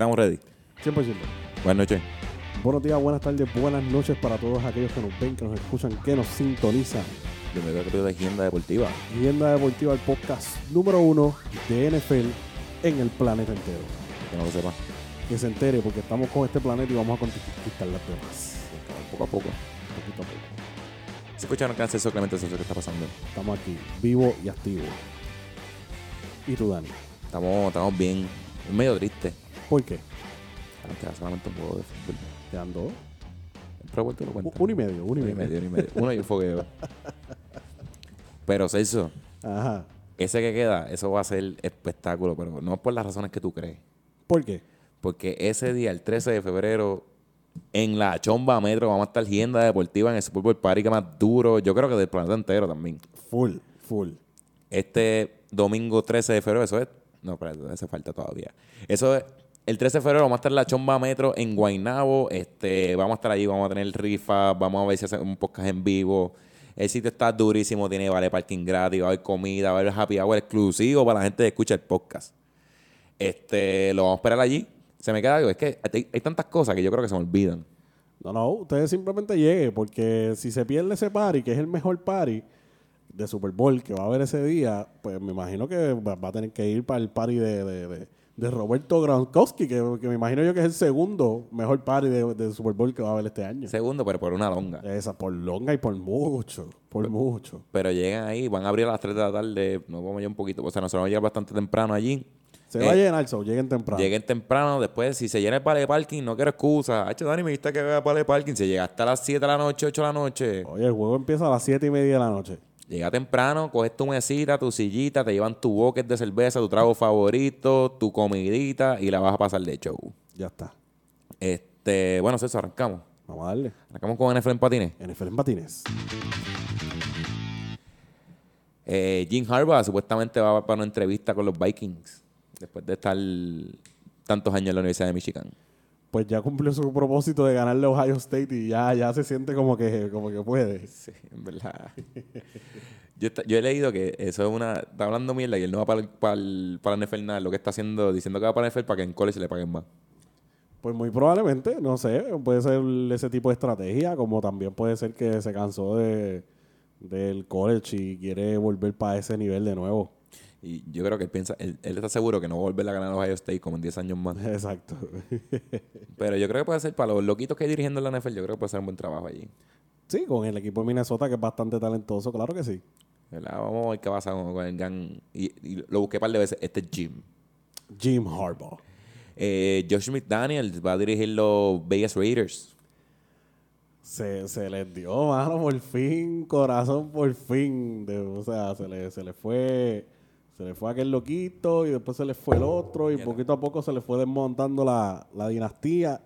Estamos ready. 100%. Buenas noches. Buenos días, buenas tardes, buenas noches para todos aquellos que nos ven, que nos escuchan, que nos sintonizan. Bienvenido capítulo de Agenda Deportiva. Vienda Deportiva, el podcast número uno de NFL en el planeta entero. Que no lo sepa. Que se entere porque estamos con este planeta y vamos a conquistar las demás. Poco a poco. Poquito a poco. Se escucharon que eso, Clemente, eso es lo que está pasando. Estamos aquí, vivo y activo. ¿Y tú, Dani? Estamos, estamos bien. Es medio triste. ¿Por qué? Nos queda solamente un juego de fútbol. Pro Bowl te lo cuenta. Uno y medio, uno y Uno y medio. uno y medio. Uno y un fogueo. Pero, Celso, Ajá. ese que queda, eso va a ser espectáculo, pero no por las razones que tú crees. ¿Por qué? Porque ese día, el 13 de febrero, en la Chomba Metro, vamos a estar Gienda Deportiva en el Super Bowl Party que más duro, yo creo que del planeta entero también. Full, full. Este domingo 13 de febrero, eso es. No, espérate, hace falta todavía. Eso es. El 13 de febrero vamos a estar en la Chomba Metro en Guaynabo. Este, vamos a estar allí, vamos a tener rifa, vamos a ver si hacemos un podcast en vivo. El sitio está durísimo, tiene vale parking gratis, va a haber comida, va a haber happy hour exclusivo para la gente que escucha el podcast. Este, lo vamos a esperar allí. Se me queda algo, es que hay, tantas cosas que yo creo que se me olvidan. No, no, ustedes simplemente lleguen, porque si se pierde ese party, que es el mejor party de Super Bowl que va a haber ese día, pues me imagino que va, a tener que ir para el party de, de- de Roberto Gronkowski, que, que me imagino yo que es el segundo mejor party de, de Super Bowl que va a haber este año. Segundo, pero por una longa. Esa, por longa y por mucho, por mucho. Pero llegan ahí, van a abrir a las 3 de la tarde. Nos vamos a ir un poquito. O sea, nosotros vamos a llegar bastante temprano allí. Se Eh, va a llenar, so, lleguen temprano. Lleguen temprano, después, si se llena el pale de parking, no quiero excusa. Hacho, Dani, me dijiste que vea pale de parking. Se llega hasta las 7 de la noche, 8 de la noche. Oye, el juego empieza a las siete y media de la noche. Llega temprano, coges tu mesita, tu sillita, te llevan tu bucket de cerveza, tu trago favorito, tu comidita y la vas a pasar de show. Ya está. Este, bueno, César, arrancamos. Vamos a darle. Arrancamos con NFL en patines. NFL en patines. Eh, Jim Harbaugh supuestamente va para una entrevista con los Vikings después de estar tantos años en la Universidad de Michigan. Pues ya cumplió su propósito de ganarle a Ohio State y ya, ya se siente como que, como que puede. Sí, en verdad. yo, he leído que eso es una. Está hablando mierda y él no va para, el- para, el- para NFL nada. Lo que está haciendo, diciendo que va para NFL para que en college le paguen más. Pues muy probablemente, no sé, puede ser ese tipo de estrategia, como también puede ser que se cansó de, del college y quiere volver para ese nivel de nuevo. Y yo creo que él piensa, él, él está seguro que no va a volver a ganar a Ohio State como en 10 años más. Exacto. Pero yo creo que puede ser para los loquitos que hay dirigiendo la NFL, yo creo que puede ser un buen trabajo allí. sí, con el equipo de Minnesota que es bastante talentoso, claro que sí. ¿Verdad? Vamos a ver qué pasa con, el gang. Y, y lo busqué un par de veces. Este es Jim. Jim Harbaugh. Eh, Josh McDaniels va a dirigir los Vegas Raiders. Se, se les dio, mano, por fin, corazón, por fin. De- o sea, se le, se le fue se le fue aquel loquito y después se le fue el otro y poquito a poco se le fue desmontando la, la dinastía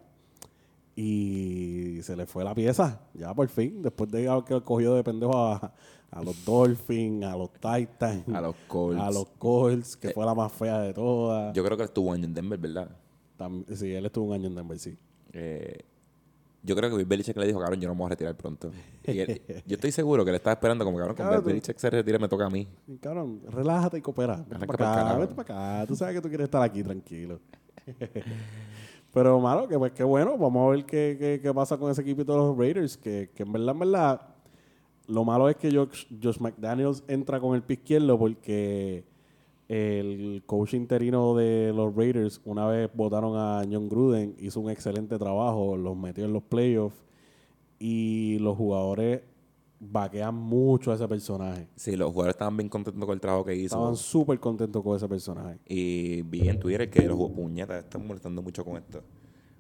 y se le fue la pieza, ya por fin, después de que cogió de pendejo a, a los Dolphins, a los Titans, A los Colts. a los Colts, que Eh, fue la más fea de todas. Yo creo que él estuvo un año en Denver, ¿verdad? Sí, él estuvo un año en Denver, sí. Eh, yo creo que Bill Belichick le dijo, cabrón, yo no me voy a retirar pronto. Y él- yo estoy seguro que le estaba esperando como, cabrón, cuando Belichick se retire me toca a mí. Cabrón, relájate y coopera. Vete para acá, vete para acá. Tú sabes que tú quieres estar aquí tranquilo. Pero, mano, que pues qué bueno. Vamos a ver qué, qué, qué pasa con ese equipito de los Raiders. Que, que en verdad, en verdad, lo malo es que Josh, Josh McDaniels entra con el pie izquierdo porque el coach interino de los Raiders, una vez votaron a John Gruden, hizo un excelente trabajo, los metió en los playoffs y los jugadores vaquean mucho a ese personaje. Sí, los jugadores estaban bien contentos con el trabajo que hizo. Estaban súper contentos con ese personaje. Y vi en Twitter que los jugadores, puñetas, están molestando mucho con esto.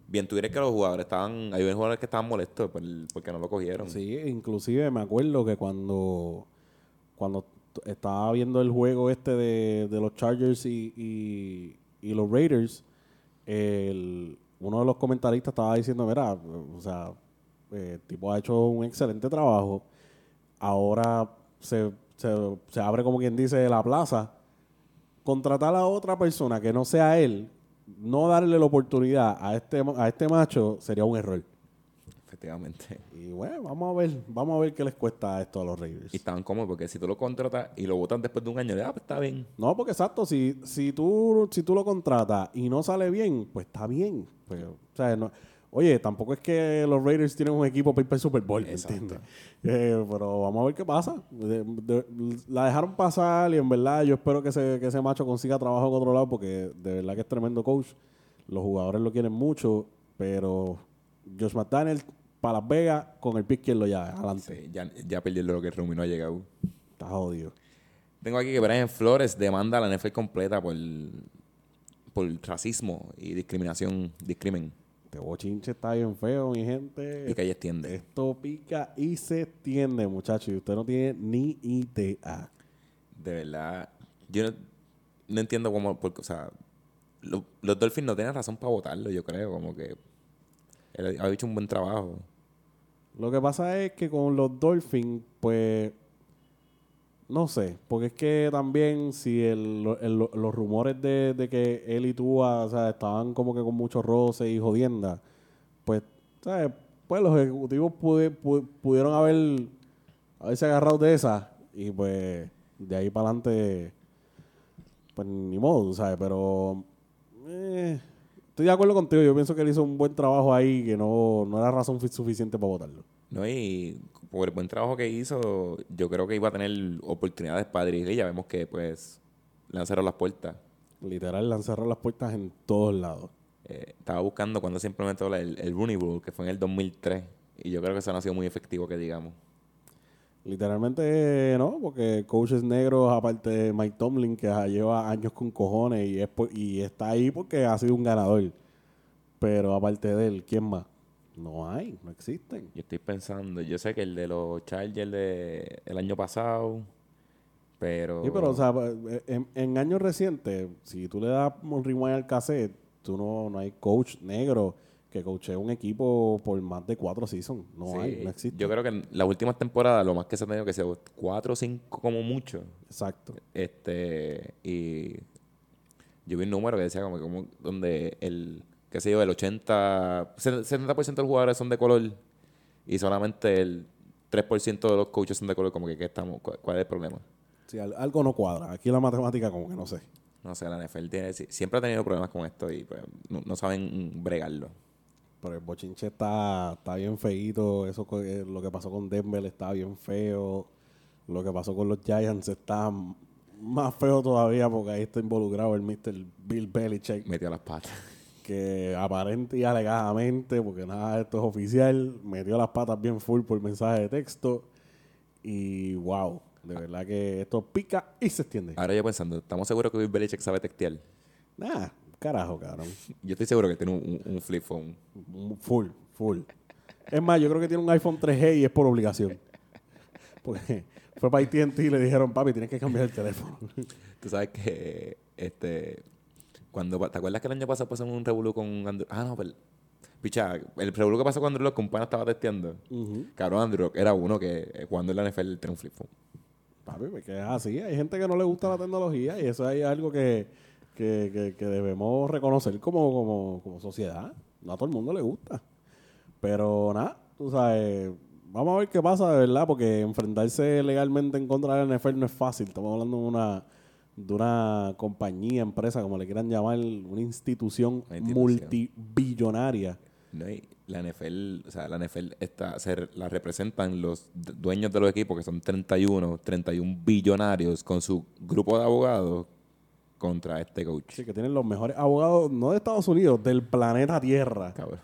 Vi en Twitter que los jugadores estaban, hay jugadores que estaban molestos por el- porque no lo cogieron. Sí, inclusive me acuerdo que cuando, cuando estaba viendo el juego este de, de los Chargers y, y- los Raiders, el- uno de los comentaristas estaba diciendo, mira, o sea, eh, el tipo ha hecho un excelente trabajo. Ahora se, se- se abre como quien dice la plaza. Contratar a otra persona que no sea él, no darle la oportunidad a este, a este macho sería un error. Efectivamente. Y bueno, vamos a ver, vamos a ver qué les cuesta esto a los Raiders. Y estaban cómodos porque si tú lo contratas y lo votan después de un año, ah, pues está bien. No, porque exacto, si, si, tú, si tú lo contratas y no sale bien, pues está bien. Pues, o sea, no- oye, tampoco es que los Raiders tienen un equipo para ir para el Super Bowl, ¿me Exacto. entiendes? Eh, pero vamos a ver qué pasa. De- de- la dejaron pasar y en verdad yo espero que ese, que ese macho consiga trabajo en otro lado porque de verdad que es tremendo coach. Los jugadores lo quieren mucho, pero Josh McDaniel para Las Vegas con el pie izquierdo ya, adelante. Sí, ya, ya perdió lo que Rumi no ha llegado. Está jodido. Tengo aquí que Brian Flores demanda a la NFL completa por, por racismo y discriminación, discrimen. Este bochinche está bien feo, mi gente. Y que extiende. Esto pica y se extiende, muchachos. Y usted no tiene ni idea. De verdad, yo no, no entiendo cómo, porque, o sea, lo- los Dolphins no tienen razón para votarlo, yo creo, como que él ha hecho un buen trabajo. Lo que pasa es que con los Dolphins, pues, no sé, porque es que también si el- los rumores de, que él y tú sea, estaban como que con muchos roces y jodienda, pues, ¿sabes? Pues los ejecutivos pudieron haber haberse agarrado de esa y pues de ahí para adelante, pues ni modo, ¿sabes? Pero eh, estoy de acuerdo contigo, yo pienso que él hizo un buen trabajo ahí que no, no era razón fi- suficiente para votarlo. ¿no? Y por el buen trabajo que hizo, yo creo que iba a tener oportunidades para dirigir y ya vemos que, pues, le han cerrado las puertas. Literal, le han cerrado las puertas en todos lados. Eh, estaba buscando cuando se implementó el, el Rooney Rule, que fue en el 2003. Y yo creo que eso no ha sido muy efectivo, que digamos. Literalmente no, porque coaches negros, aparte de Mike Tomlin, que lleva años con cojones y, es por- y está ahí porque ha sido un ganador. Pero aparte de él, ¿quién más? No hay, no existen. Yo estoy pensando, yo sé que el de los Chargers de, el año pasado, pero... Sí, pero o sea, en, en años recientes, si tú le das un rewind al cassette, tú no, no hay coach negro que coachee un equipo por más de cuatro seasons. No Sí, hay, no existe. Yo creo que en las últimas temporadas, lo más que se ha tenido que ser cuatro o cinco como mucho. Exacto. Este, y yo vi un número que decía como, que como donde el, qué sé yo, el 80, 70% de los jugadores son de color y solamente el 3% de los coaches son de color, como que ¿qué estamos, cuál, cuál es el problema? Sí, al- algo no cuadra. Aquí la matemática como que no sé. No sé, la NFL tiene, si- siempre ha tenido problemas con esto y pues, no, no saben bregarlo. Pero el bochinche está, está bien feíto. Eso eh, lo que pasó con Denver está bien feo. Lo que pasó con los Giants está más feo todavía porque ahí está involucrado el Mr. Bill Belichick. Metió las patas. Que aparente y alegadamente, porque nada de esto es oficial, metió las patas bien full por mensaje de texto. Y wow, de verdad que esto pica y se extiende. Ahora yo pensando, ¿estamos seguros que Bill Belichick sabe textear? Nah, carajo, cabrón. Yo estoy seguro que tiene un, un- un flip phone. Full, full. Es más, yo creo que tiene un iPhone 3G y es por obligación. Porque fue para AT&T y le dijeron, papi, tienes que cambiar el teléfono. Tú sabes que, este, cuando, ¿te acuerdas que el año pasado pasó un revolú con Andrew? Ah, no, pero, picha, el revolú que pasó cuando Andrew Luck, que un pana estaba testeando. Cabrón, Andrew Luck era uno que eh, jugando en la NFL tiene un flip phone. papi, porque es así. Hay gente que no le gusta la tecnología y eso es algo que, que, que- que debemos reconocer como, como, como sociedad. No a todo el mundo le gusta. Pero nada, tú sabes, vamos a ver qué pasa de verdad, porque enfrentarse legalmente en contra de la NFL no es fácil. Estamos hablando de una, de una compañía, empresa, como le quieran llamar, una institución, Una institución. multibillonaria. ¿no? Y la NFL, o sea, la NFL está, se, la representan los dueños de los equipos, que son 31, 31 billonarios, con su grupo de abogados contra este coach. Sí, que tienen los mejores abogados, no de Estados Unidos, del planeta Tierra. Cabrón.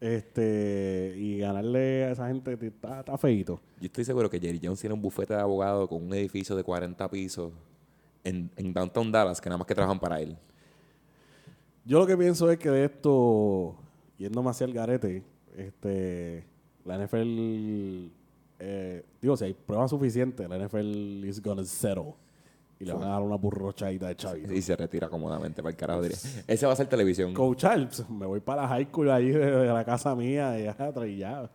Este, y ganarle a esa gente está, está feíto. Yo estoy seguro que Jerry Jones tiene un bufete de abogados con un edificio de 40 pisos en, en Downtown Dallas que nada más que trabajan para él. Yo lo que pienso es que de esto, yéndome hacia el garete, este, la NFL, eh, digo, si hay pruebas suficientes, la NFL is gonna settle. Y le van a dar una burrochadita de chavito. Y se retira cómodamente para el carajo. diría. Ese va a ser televisión. Coachar, pues, me voy para la high school ahí de, la casa mía y ya, y ya.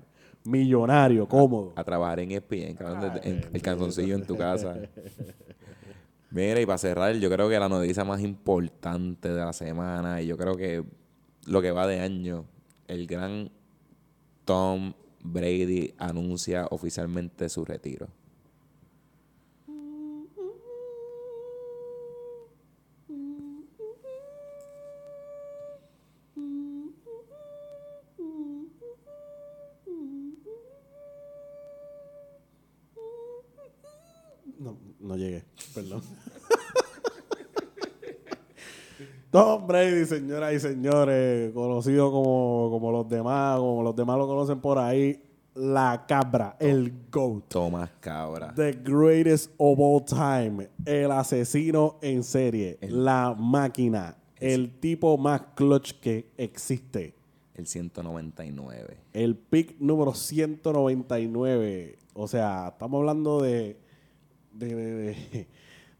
Millonario, cómodo. a trabajar en ESPN, cabrón, de- en el calzoncillo en tu casa. Mira, y para cerrar, yo creo que la noticia más importante de la semana, y yo creo que lo que va de año, el gran Tom Brady anuncia oficialmente su retiro. No, no llegué, perdón. Tom Brady, señoras y señores, conocido como, como los demás, como los demás lo conocen por ahí, la cabra, el GOAT. Tomás Cabra. The greatest of all time. El asesino en serie. la máquina. El tipo más clutch que existe. El 199. El pick número 199. O sea, estamos hablando de. de, de, de-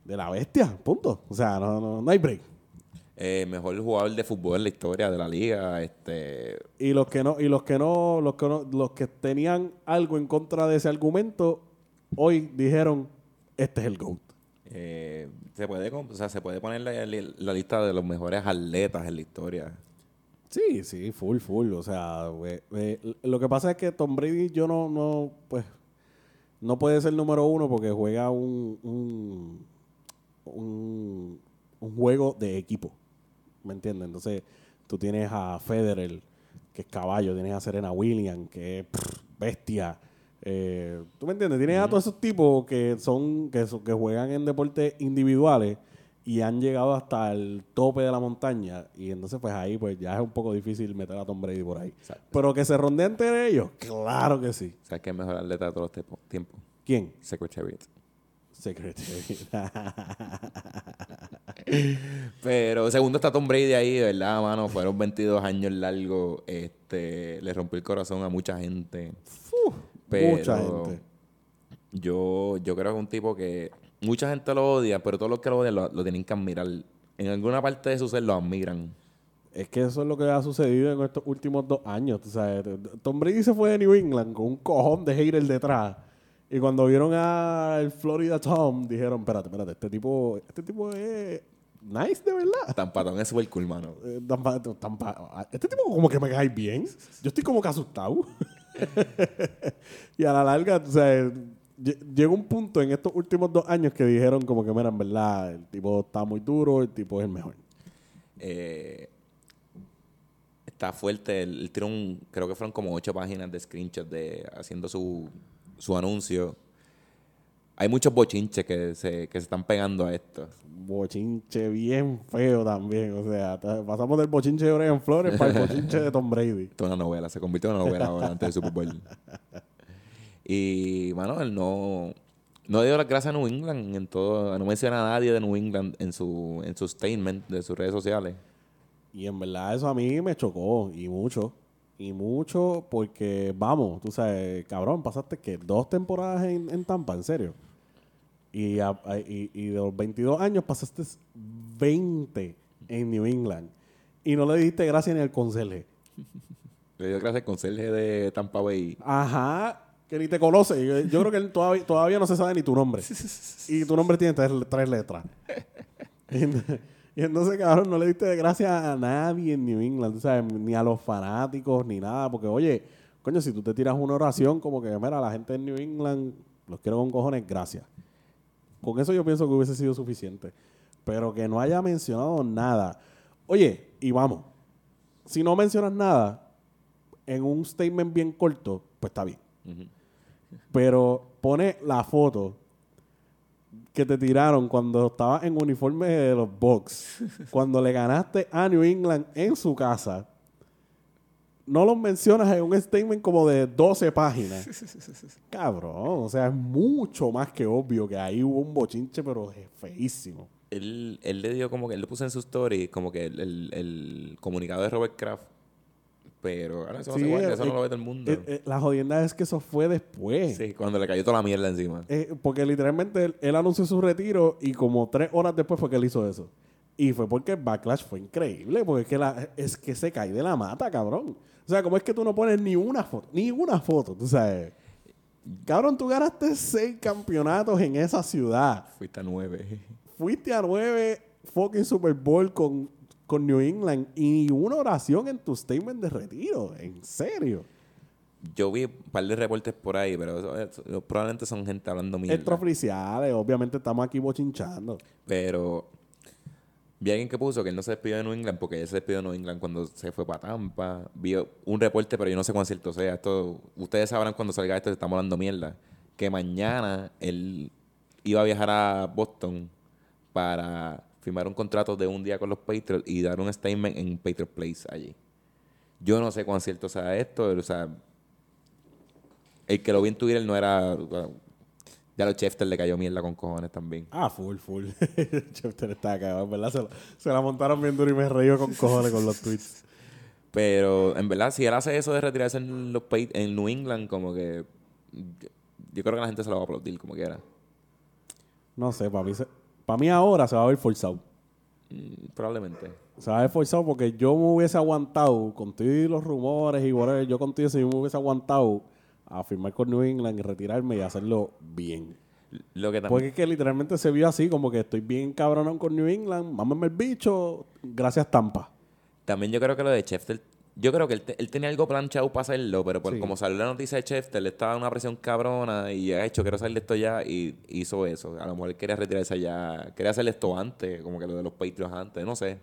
de la bestia. Punto. O sea, no, no, no hay break. Eh, mejor jugador de fútbol en la historia de la liga. Este, Y los que no, y los que no, los que no, los que tenían algo en contra de ese argumento, hoy dijeron, este es el GOAT. eh, se, puede, o sea, se puede poner la, la lista de los mejores atletas en la historia. Sí, sí, full, full. O sea, we- we- lo que pasa es que Tom Brady yo no, no, pues, no puede ser número uno porque juega un, un, un, un juego de equipo. ¿Me entiendes? Entonces, tú tienes a Federer, que es caballo, tienes a Serena Williams, que es pff, bestia. Eh, ¿Tú me entiendes? Tienes a todos esos tipos que son, que, son- que juegan en deportes individuales y han llegado hasta el tope de la montaña. Y entonces, pues ahí, pues ya es un poco difícil meter a Tom Brady por ahí. Exacto. Pero que se rondean entre ellos, claro que sí. ¿Sabes quién es mejor atleta de todos los tiempo- tiempos? ¿Quién? Secretariat. Secretary. Pero segundo está Tom Brady ahí, de verdad, mano. Fueron 22 años largos. Este, le rompió el corazón a mucha gente. Pero mucha gente. Yo, yo creo que es un tipo que mucha gente lo odia, pero todos los que lo odian lo, lo tienen que admirar. En alguna parte de su ser lo admiran. Es que eso es lo que ha sucedido en estos últimos dos años. tú sabes. Tom Brady se fue de New England con un cojón de haters detrás. Y cuando vieron al Florida Tom, dijeron, espérate, espérate, este tipo, este tipo es nice de verdad. Tampatón es súper cool, mano. Eh, tampa- tampa- este tipo como que me cae bien. Yo estoy como que asustado. y a la larga, o sea, lle- llegó un punto en estos últimos dos años que dijeron como que, mira, en verdad, el tipo está muy duro, el tipo es el mejor. Eh, está fuerte. Él, él tiró un, creo que fueron como ocho páginas de screenshots de haciendo su, su anuncio. Hay muchos bochinches que se, que se están pegando a esto. bochinche bien feo también. O sea, pasamos del bochinche de Brian Flores para el bochinche de Tom Brady. Esto es una novela, se convirtió en una novela ahora antes del Super Bowl. Y, mano, él no, no dio las gracias a New England en todo, no menciona a nadie de New England en su, en su statement de sus redes sociales. Y en verdad eso a mí me chocó y mucho. Y mucho porque, vamos, tú sabes, cabrón, pasaste que dos temporadas en, en Tampa, en serio. Y, a- a- y, y de los 22 años pasaste 20 en New England. Y no le dijiste gracias ni al conserje. Le dio gracias al conserje de Tampa Bay. Ajá, que ni te conoce. Yo, yo creo que él todavía, todavía no se sabe ni tu nombre. Y tu nombre tiene tres, tres letras. Y, ent- y entonces, cabrón, no le diste gracias a nadie en New England, sabes, ni a los fanáticos, ni nada. Porque, oye, coño, si tú te tiras una oración como que, mira, la gente en New England los quiero con cojones, gracias. Con eso yo pienso que hubiese sido suficiente. Pero que no haya mencionado nada. Oye, y vamos, si no mencionas nada en un statement bien corto, pues está bien. Pero pone la foto que te tiraron cuando estabas en uniforme de los Bucks, cuando le ganaste a New England en su casa. No los mencionas en un statement como de 12 páginas. Cabrón, o sea, es mucho más que obvio que ahí hubo un bochinche, pero es feísimo. Él, él le dio como que, él le puso en su story como que el, el- el comunicado de Robert Kraft. Pero ahora eso no, Sí, se guarda, eh, eso no lo ve todo el eh, mundo. eh, la jodienda es que eso fue después. sí, cuando le cayó toda la mierda encima. Eh, porque literalmente él, él anunció su retiro y como tres horas después fue que él hizo eso. Y fue porque el backlash fue increíble, porque es que, la- es que se cae de la mata, cabrón. O sea, ¿cómo es que tú no pones ni una foto? Ni una foto, tú sabes. Cabrón, tú ganaste seis campeonatos en esa ciudad. Fuiste a nueve. Fuiste a nueve fucking Super Bowl con, con New England y una oración en tu statement de retiro. En serio. yo vi un par de reportes por ahí, pero eso- eso- probablemente son gente hablando mierda. Extraoficiales, obviamente estamos aquí bochinchando. Pero vi a alguien que puso que él no se despidió de New England porque él se despidió de New England cuando se fue para Tampa. Vi un reporte, pero yo no sé cuán cierto sea. Esto, ustedes sabrán cuando salga esto, estamos hablando mierda. Que mañana él iba a viajar a Boston para firmar un contrato de un día con los Patriots y dar un statement en Patriot Place allí. Yo no sé cuán cierto sea esto, o sea, el que lo vi en Twitter no era... ya a los Schefter le cayó mierda con cojones también. Ah, full, full. Chester está cagado, en ¿verdad? Se, la- se la montaron bien duro y me reí con cojones con los tweets. Pero en verdad, si él hace eso de retirarse en, los en New England, como que. Yo, yo creo que la gente se lo va a aplaudir como quiera. No sé, para mí, se- para mí ahora se va a ver forzado. Mm, probablemente. Se va a ver forzado porque yo me hubiese aguantado con todos los rumores y whatever. Yo contigo si yo me hubiese aguantado a firmar con New England y retirarme y hacerlo bien. Lo que también. Porque es que literalmente se vio así, como que estoy bien cabronón con New England, mámame el bicho, gracias Tampa. También yo creo que lo de Schefter. Yo creo que él, él tenía algo planchado para hacerlo, pero por Sí. como salió la noticia de Schefter, le estaba en una presión cabrona y ha hecho, quiero salir de esto ya, y hizo eso. A lo mejor él quería retirarse allá, quería hacer esto antes, como que lo de los Patriots antes, no sé.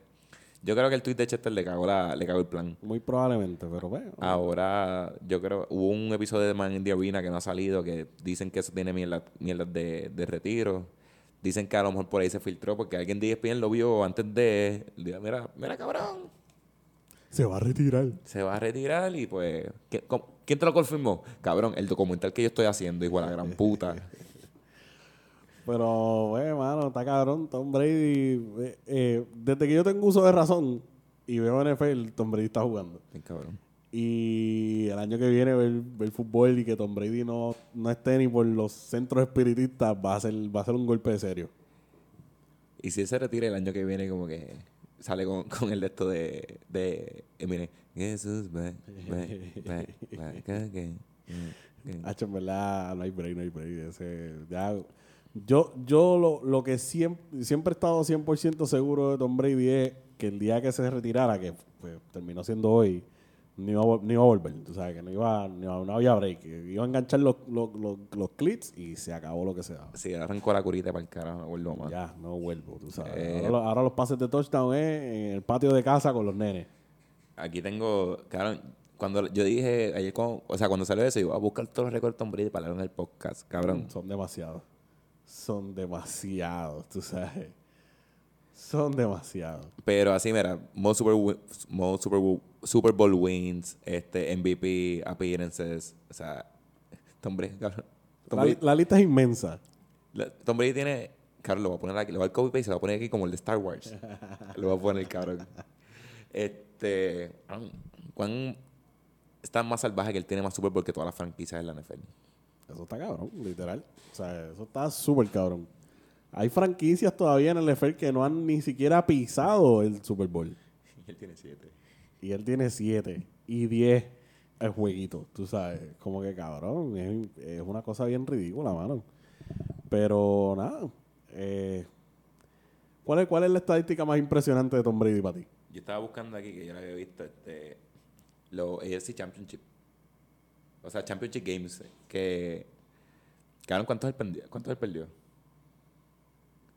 Yo creo que el tweet de Schefter le cagó, la, le cagó el plan. Muy probablemente, pero bueno. Ahora, yo creo, hubo un episodio de Man in the Arena que no ha salido, que dicen que eso tiene mierda, mierdas de, de retiro. Dicen que a lo mejor por ahí se filtró porque alguien de ESPN lo vio antes de... Mira, mira cabrón, Se va a retirar. se va a retirar y pues... ¿qué- cómo- ¿Quién te lo confirmó? Cabrón, el documental que yo estoy haciendo, igual a la gran puta. Pero, bueno, mano, está cabrón. Tom Brady, eh, eh, desde que yo tengo uso de razón y veo NFL, Tom Brady está jugando. Bien cabrón. Y el año que viene ver, ver fútbol y que Tom Brady no, no esté ni por los centros espiritistas va a ser, va a ser un golpe de serio. Y si él se retira el año que viene, como que sale con, con el de esto de, de Eminem. Jesus, back, back, back, back again. Hacho, en verdad, no hay break, no hay break. Ese, ya, yo yo lo, lo que siempre, siempre he estado 100% seguro de Tom Brady es que el día que se retirara, que pues, terminó siendo hoy, no iba, a, no iba a volver. Tú sabes que no, iba, no, no había break. Iba a enganchar los, los, los, los clips y se acabó lo que se daba. Sí, arrancó la curita para el carajo, no vuelvo más. Ya, no vuelvo, tú sabes. Eh, ahora, lo- ahora los pases de touchdown es en el patio de casa con los nenes. Aquí tengo, cabrón, cuando yo dije ayer, cuando- o sea, cuando salió eso, iba a buscar todos los récords de Tom Brady para leer en el podcast, cabrón. Son demasiados. Son demasiados, tú sabes. Son demasiados. Pero así, mira, most Super, most Super, Bowl- Super Bowl wins, este, MVP appearances, o sea, Tom Brady, cabrón. Tom La, Brady, la lista es inmensa. la- Tom Brady tiene, cabrón, lo voy a poner aquí, le voy a copy paste lo voy a poner aquí como el de Star Wars. lo voy a poner, cabrón. Este, ¿cuán está más salvaje que él tiene más Super Bowl que todas las franquicias de la NFL? Eso está cabrón, literal. O sea, eso está súper cabrón. Hay franquicias todavía en el NFL que no han ni siquiera pisado el Super Bowl. Y él tiene siete. Y él tiene 7 y 10 el jueguito, tú sabes. Como que cabrón, es, es una cosa bien ridícula, mano. Pero nada. eh, ¿cuál, es, ¿Cuál es la estadística más impresionante de Tom Brady para ti? Yo estaba buscando aquí que yo lo había visto, este, los AFC Championship. O sea, Championship Games. Que. Cabrón, ¿cuántos él perdió? ¿Cuántos él perdió?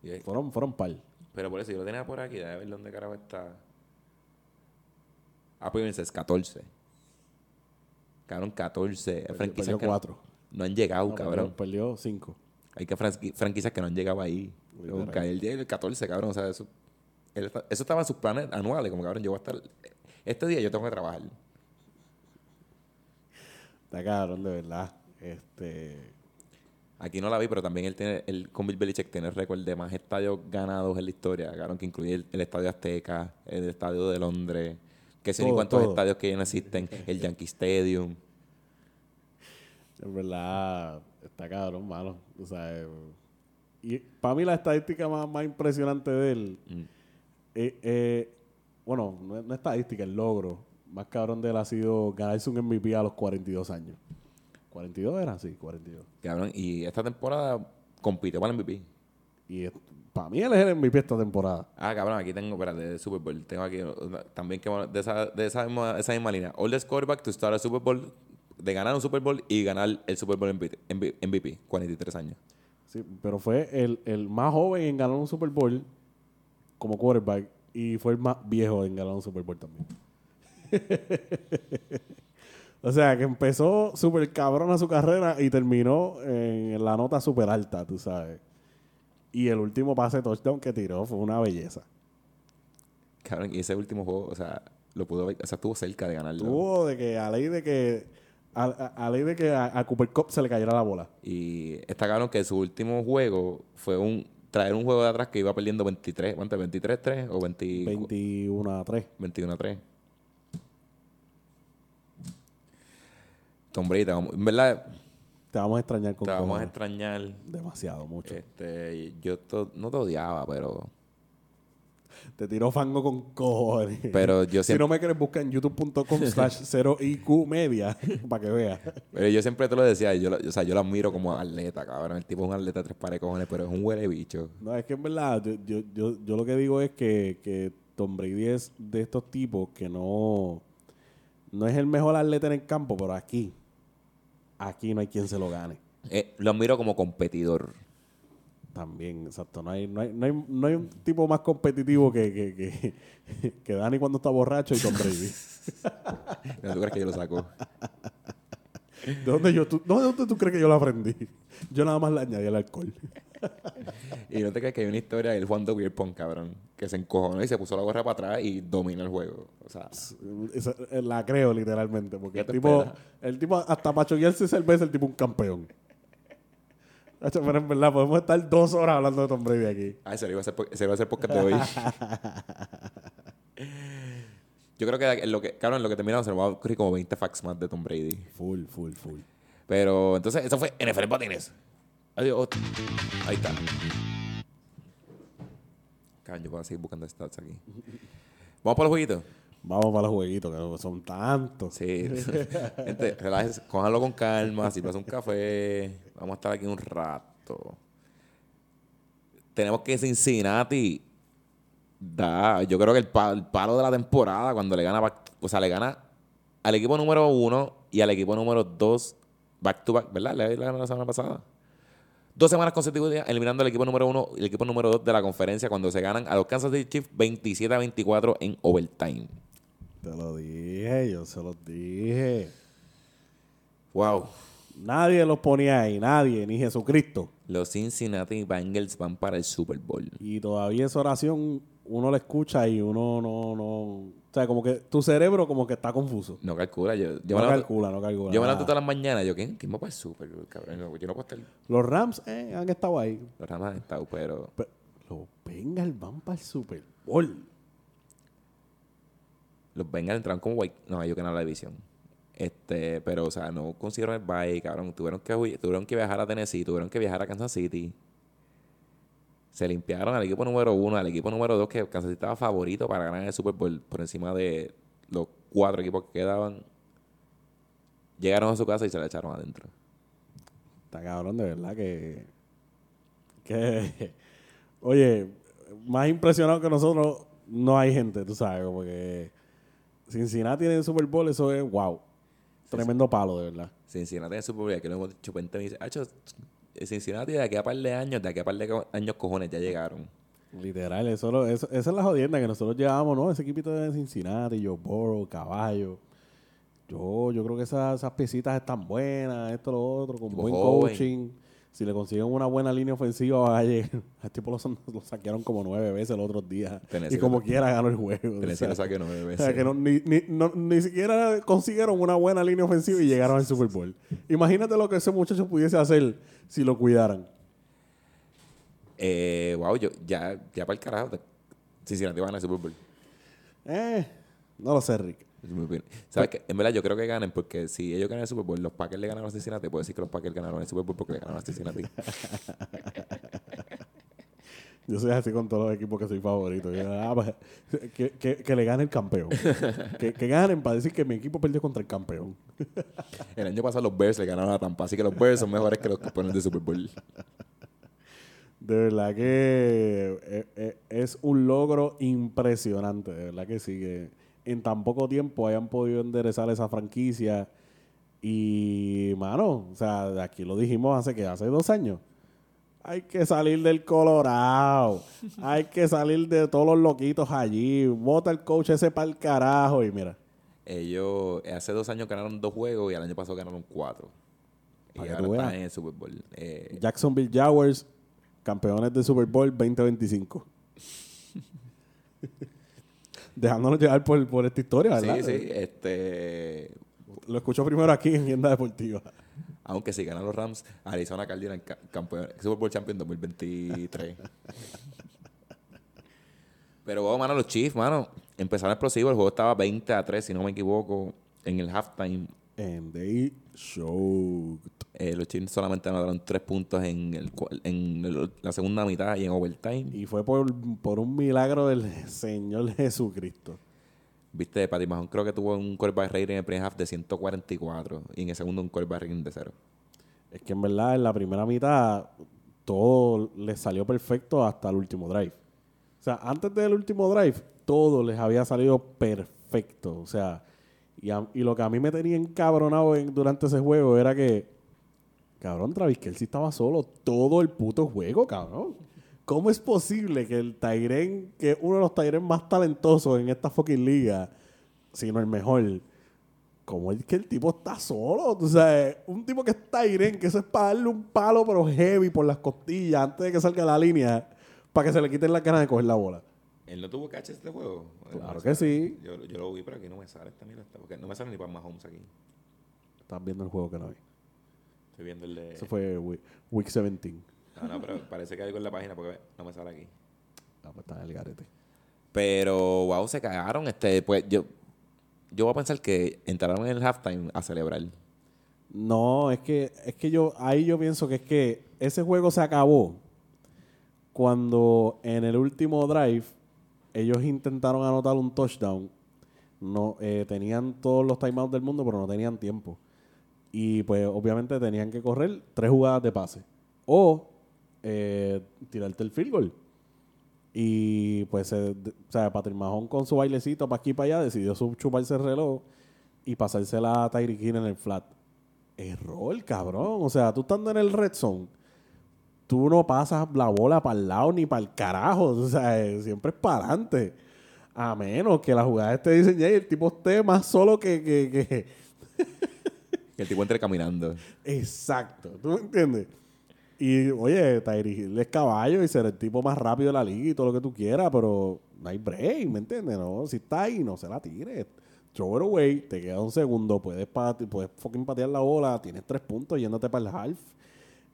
Y Fueron, fueron par. pero por eso yo lo tenía por aquí, déjame ver dónde carajo está. Ah, pues es 14. Cabrón, 14. Perdió, franquicias perdió que no- cuatro. No, han llegado, No, cabrón. Perdió, perdió cinco. Hay que franqui- franquicias que no han llegado ahí. Él llega el 14, cabrón. O sea, eso, él está- eso estaba en sus planes anuales. Como cabrón, yo voy a estar. Este día yo tengo que trabajar. Está cabrón, de verdad. Este. Aquí no la vi, pero también él tiene, él con Bill Belichick tiene el récord de más estadios ganados en la historia, cabrón, que incluye el, el Estadio Azteca, el Estadio de Londres, que sé ni cuántos todo. estadios que ya no existen, el Yankee Stadium. En verdad, está cabrón, malo. O sea, y para mí la estadística más, más impresionante de él, Mm. eh, eh, bueno, no, es- no estadística, el logro más cabrón de él ha sido ganarse un MVP a los 42 años. ¿42 era? Sí, 42. Cabrón, y esta temporada compitió para el MVP. Y para mí él es el MVP esta temporada. Ah, cabrón, aquí tengo, espérate, de Super Bowl. Tengo aquí una- también que de esa, de esa misma, esa misma línea. All the quarterback to start a Super Bowl de ganar un Super Bowl y ganar el Super Bowl MVP, MVP 43 años. Sí, pero fue el, el más joven en ganar un Super Bowl como quarterback y fue el más viejo en ganar un Super Bowl también. o sea, que empezó súper cabrón a su carrera y terminó en la nota súper alta, tú sabes. Y el último pase touchdown que tiró fue una belleza. Cabrón, y ese último juego, o sea, lo pudo ver, o sea, estuvo cerca de ganarlo. Tuvo de que a ley de que a, a- a ley de que a, a Cooper Cup se le cayera la bola. Y está cabrón que su último juego fue un traer un juego de atrás que iba perdiendo 23, ¿cuánto? 23-3 o 20, 21 a 3. 21-3. Tom Brady, te vamos- en verdad, Te vamos a extrañar con te vamos a extrañar. demasiado mucho. Este, yo to- no te odiaba, pero, Te tiró fango con cojones. pero yo si siempre, no me quieres buscar en youtube.com slash 0IQ media para que veas. pero yo siempre te lo decía, yo, o sea, yo lo admiro como atleta, cabrón. El tipo es un atleta tres pares cojones, pero es un huele bicho. No, es que en verdad, yo, yo, yo, yo lo que digo es que, que Tom Brady es de estos tipos que no, no es el mejor atleta en el campo, pero aquí, aquí no hay quien se lo gane. Eh, lo admiro como competidor. También, exacto. No hay, no hay, no hay, no hay un tipo más competitivo que, que, que, que Dani cuando está borracho y Tom Brady. ¿No tú crees que yo lo saco? ¿De dónde, yo, tú, no, ¿De dónde tú crees que yo lo aprendí? Yo nada más le añadí el alcohol. Y no te crees que hay una historia del Juan de Beer Pong, cabrón, que se encojonó y se puso la gorra para atrás y domina el juego. O sea, Esa- eh, la creo literalmente, porque ¿Qué el te tipo, el tipo hasta para choquearse cerveza, el tipo un campeón. Hacho, Pero en verdad, podemos estar dos horas hablando de Tom Brady aquí. ay, se lo iba a hacer, po- se lo iba a hacer podcast de hoy. Yo creo que en lo que, cabrón, en lo que terminamos se nos va a ocurrir como 20 facts más de Tom Brady. Full, full, full. Pero entonces, eso fue NFL Patines. Adiós. Ahí está. Cabrón, yo puedo seguir buscando stats aquí. Vamos para los jueguitos. Vamos para los jueguitos, que son tantos. Sí. Gente, relájense, cójanlo con calma, si pasa un café. Vamos a estar aquí un rato. Tenemos que Cincinnati da, yo creo que el, pa- el palo de la temporada cuando le gana, back- o sea, le gana al equipo número uno y al equipo número dos back to back, ¿verdad? Le, le ganó la semana pasada. Dos semanas consecutivas eliminando al equipo número uno y el equipo número dos de la conferencia cuando se ganan a los Kansas City Chiefs 27 a 24 en overtime. Te lo dije, yo se los dije. Wow. Nadie los ponía ahí, nadie, ni Jesucristo. Los Cincinnati Bengals van para el Super Bowl. Y todavía esa oración uno la escucha y uno no, no... O sea, como que tu cerebro como que está confuso. No calcula. Yo, yo no me calcula, no calcula. Yo me levanto todas las mañanas. Yo, ¿quién, quién va para el Super Bowl, cabrón? Yo no puedo estar... Los Rams eh, han estado ahí. Los Rams han estado, pero... Pero los Bengals van para el Super Bowl. Los Bengals entraron como white... No, ellos ganaron la división. Este, pero, o sea, no consiguieron el bye, cabrón. Tuvieron que, tuvieron que viajar a Tennessee, tuvieron que viajar a Kansas City. Se limpiaron al equipo número uno, al equipo número dos, que Kansas City estaba favorito para ganar el Super Bowl por encima de los cuatro equipos que quedaban. Llegaron a su casa y se la echaron adentro. Está cabrón, de verdad que... que oye, más impresionado que nosotros no hay gente, tú sabes, como que Cincinnati en el Super Bowl, eso es wow. Tremendo palo, de verdad. Cincinnati en el Super Bowl, que lo hemos dicho 20 veces. Cincinnati de aquí a par de años, de aquí a par de años cojones ya llegaron. Literal, eso, lo- eso- esa es la jodienda que nosotros llevamos, ¿no? Ese equipito de Cincinnati, Joe Burrow, Caballo. Yo, yo creo que esas, esas piecitas están buenas, esto, lo otro, con buen joven. coaching. Si le consiguen una buena línea ofensiva, va a llegar. A este tipo lo, lo saquearon como nueve veces los otros días. Tennessee y como quiera ganó el juego. Tennessee o sea, lo saqué nueve o veces. sea, que no, ni, ni, no- ni siquiera consiguieron una buena línea ofensiva y llegaron al Super Bowl. Imagínate lo que ese muchacho pudiese hacer si lo cuidaran. Eh, wow, yo, ya, ya para el carajo. te- Cincinnati van al Super Bowl. Eh, no lo sé, Rick. Es mi opinión. ¿Sabes qué? En verdad, yo creo que ganen porque si ellos ganan el Super Bowl, los Packers le ganaron a Cincinnati, puedo decir que los Packers ganaron el Super Bowl porque le ganaron a Cincinnati. Yo soy así con todos los equipos que soy favorito. Ah, pues, que, que- que le gane el campeón. que, que ganen para decir que mi equipo perdió contra el campeón. el año pasado los Bears le ganaron a Tampa, así que los Bears son mejores que los campeones de Super Bowl. De verdad que eh, eh, es un logro impresionante. De verdad que sí. Que en tan poco tiempo hayan podido enderezar esa franquicia Y, mano, o sea, aquí lo dijimos hace que hace dos años. Hay que salir del Colorado. Hay que salir de todos los loquitos allí. Vota el coach ese para el carajo. Y mira, Ellos hace dos años ganaron dos juegos y el año pasado ganaron cuatro. Y ahora están en el Super Bowl. Eh, Jacksonville Jaguars, campeones de Super Bowl 2025. Dejándonos llevar por, por esta historia, ¿verdad? sí, sí. Este, Lo escucho primero aquí en Tienda Deportiva. aunque si ganan los Rams, Arizona Cardinals ca- campeón, Super Bowl Champion 2023. Pero, bueno, mano, los Chiefs, mano, empezaron explosivos. El juego estaba 20 a 3, si no me equivoco, en el halftime. And they showed. Eh, los Chiefs solamente anotaron tres puntos en, el, en el- la segunda mitad y en overtime. Y fue por, por un milagro del Señor Jesucristo. Viste, Patty Mahomes creo que tuvo un quarterback rating en el primer half de 144 y en el segundo un quarterback rating de cero. Es que en verdad en la primera mitad todo les salió perfecto hasta el último drive. O sea, antes del último drive todo les había salido perfecto. O sea, y, a- y lo que a mí me tenía encabronado en- durante ese juego era que, cabrón, Travis Kelsey estaba solo todo el puto juego, cabrón. ¿Cómo es posible que el Tyren, que es uno de los Tyren más talentosos en esta fucking liga, si no el mejor, ¿Cómo es que el tipo está solo? O sea, un tipo que está Irene, que eso es para darle un palo pero heavy por las costillas antes de que salga la línea para que se le quiten las ganas de coger la bola. ¿Él no tuvo catch este juego? Claro que sí. Yo, yo lo vi, pero aquí no me sale esta porque no me sale ni para Mahomes aquí. Estás viendo el juego que no vi. Estoy viendo el de... Eso fue week, week 17. No, no, pero parece que hay algo en la página porque no me sale aquí. Ah, pues está en el garete. Pero, wow, se cagaron. Este, pues yo, yo voy a pensar que entraron en el halftime a celebrar. No, es que, es que yo, ahí yo pienso que es que ese juego se acabó cuando en el último drive ellos intentaron anotar un touchdown. No, eh, tenían todos los timeouts del mundo, pero no tenían tiempo. Y pues obviamente tenían que correr tres jugadas de pase. O eh, tirarte el field goal. Y pues, eh, o sea, Patrick Mahon con su bailecito para aquí y para allá decidió chuparse el reloj y pasársela a Tyreek Hill en el flat. Error, cabrón. O sea, tú estando en el red zone, tú no pasas la bola para el lado ni para el carajo. O sea, siempre es para adelante. A menos que la jugada esté diseñada y el tipo esté más solo que, que- Que el tipo entre caminando. Exacto. ¿Tú me entiendes? Y, oye, Tyreek Hill es caballo y ser el tipo más rápido de la liga y todo lo que tú quieras, pero no hay break, ¿me entiendes? No, si está ahí, no se la tires. Throw it away, te queda un segundo, puedes, puedes fucking patear la bola, tienes tres puntos yéndote para el half.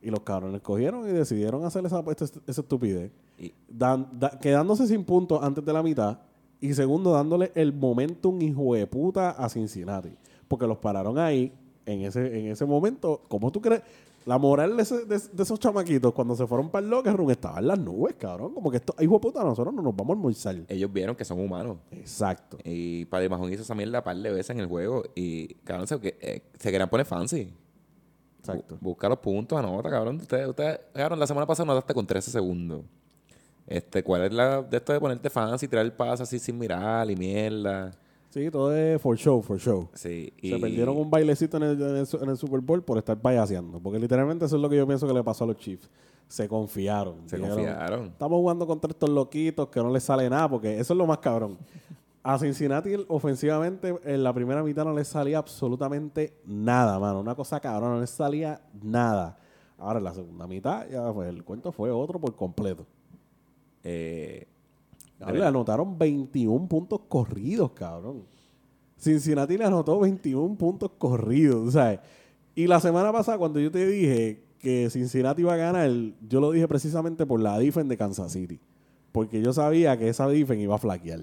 Y los cabrones cogieron y decidieron hacer esa, esta- esa estupidez. Y, Dan- da- quedándose sin puntos antes de la mitad. Y segundo, dándole el momentum hijo de puta a Cincinnati. Porque los pararon ahí, en ese, en ese momento. ¿Cómo tú crees? La moral de, ese- de- de esos chamaquitos cuando se fueron para el locker room estaba en las nubes, cabrón. Como que esto, hijo de puta, nosotros no nos vamos a almorzar. ellos vieron que son humanos. Exacto. Y Padre Mahomes hizo esa mierda par de veces en el juego. Y, cabrón, se, eh, se querían poner fancy. Exacto. Bu- busca los puntos, anota, cabrón. Ustedes, ustedes, cabrón, la semana pasada anotaste con 13 segundos. Este, ¿cuál es la de esto de ponerte fancy, tirar el paso así sin mirar y mierda? Sí, todo es for show, for show. Sí. Se perdieron un bailecito en el, en, el, en el Super Bowl por estar payaseando. Porque literalmente eso es lo que yo pienso que le pasó a los Chiefs. Se confiaron. Se Dijeron, confiaron. Estamos jugando contra estos loquitos que no les sale nada, porque eso es lo más cabrón. A Cincinnati ofensivamente en la primera mitad no les salía absolutamente nada, mano. Una cosa cabrón, no les salía nada. Ahora en la segunda mitad ya pues, el cuento fue otro por completo. Eh, Cabrón, le anotaron 21 puntos corridos, cabrón. Cincinnati le anotó 21 puntos corridos, ¿sabes? Y la semana pasada, cuando yo te dije que Cincinnati iba a ganar, yo lo dije precisamente por la defense de Kansas City. Porque yo sabía que esa defense iba a flaquear.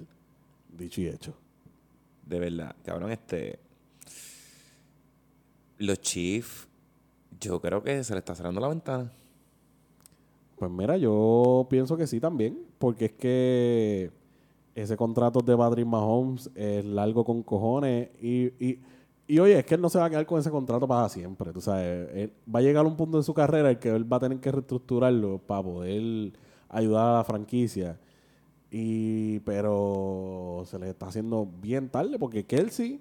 Dicho y hecho. de verdad, cabrón, este. Los Chiefs, yo creo que se le está cerrando la ventana. Pues mira, yo pienso que sí también. Porque es que ese contrato de Patrick Mahomes es largo con cojones. Y, y, y oye, es que él no se va a quedar con ese contrato para siempre. Tú sabes, va a llegar un punto en su carrera en que él va a tener que reestructurarlo para poder ayudar a la franquicia. Y, pero se le está haciendo bien tarde porque Kelsey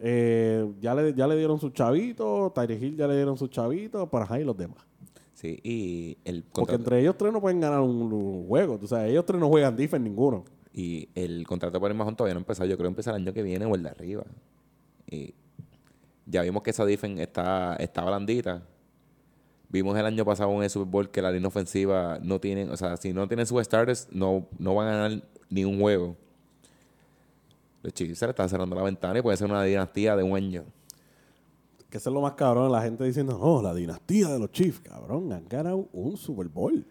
Eh, ya, le, ya le dieron sus chavitos, Tyreek Hill ya le dieron sus chavitos, para ahí los demás. Sí, y el Porque contrato, entre ellos tres no pueden ganar un, juego. O sea, ellos tres no juegan defense ninguno. y el contrato por el Mahon todavía no ha empezado. Yo creo que empieza el año que viene o el de arriba. Y ya vimos que esa defense está, está blandita. Vimos el año pasado en el Super Bowl que la línea ofensiva no tienen, o sea, si no tienen sus starters, no, no van a ganar ni un juego. Los Chiefs se le están cerrando la ventana y puede ser una dinastía de un año. Que eso es lo más cabrón. La gente diciendo, no, la dinastía de los Chiefs, cabrón, han ganado un Super Bowl.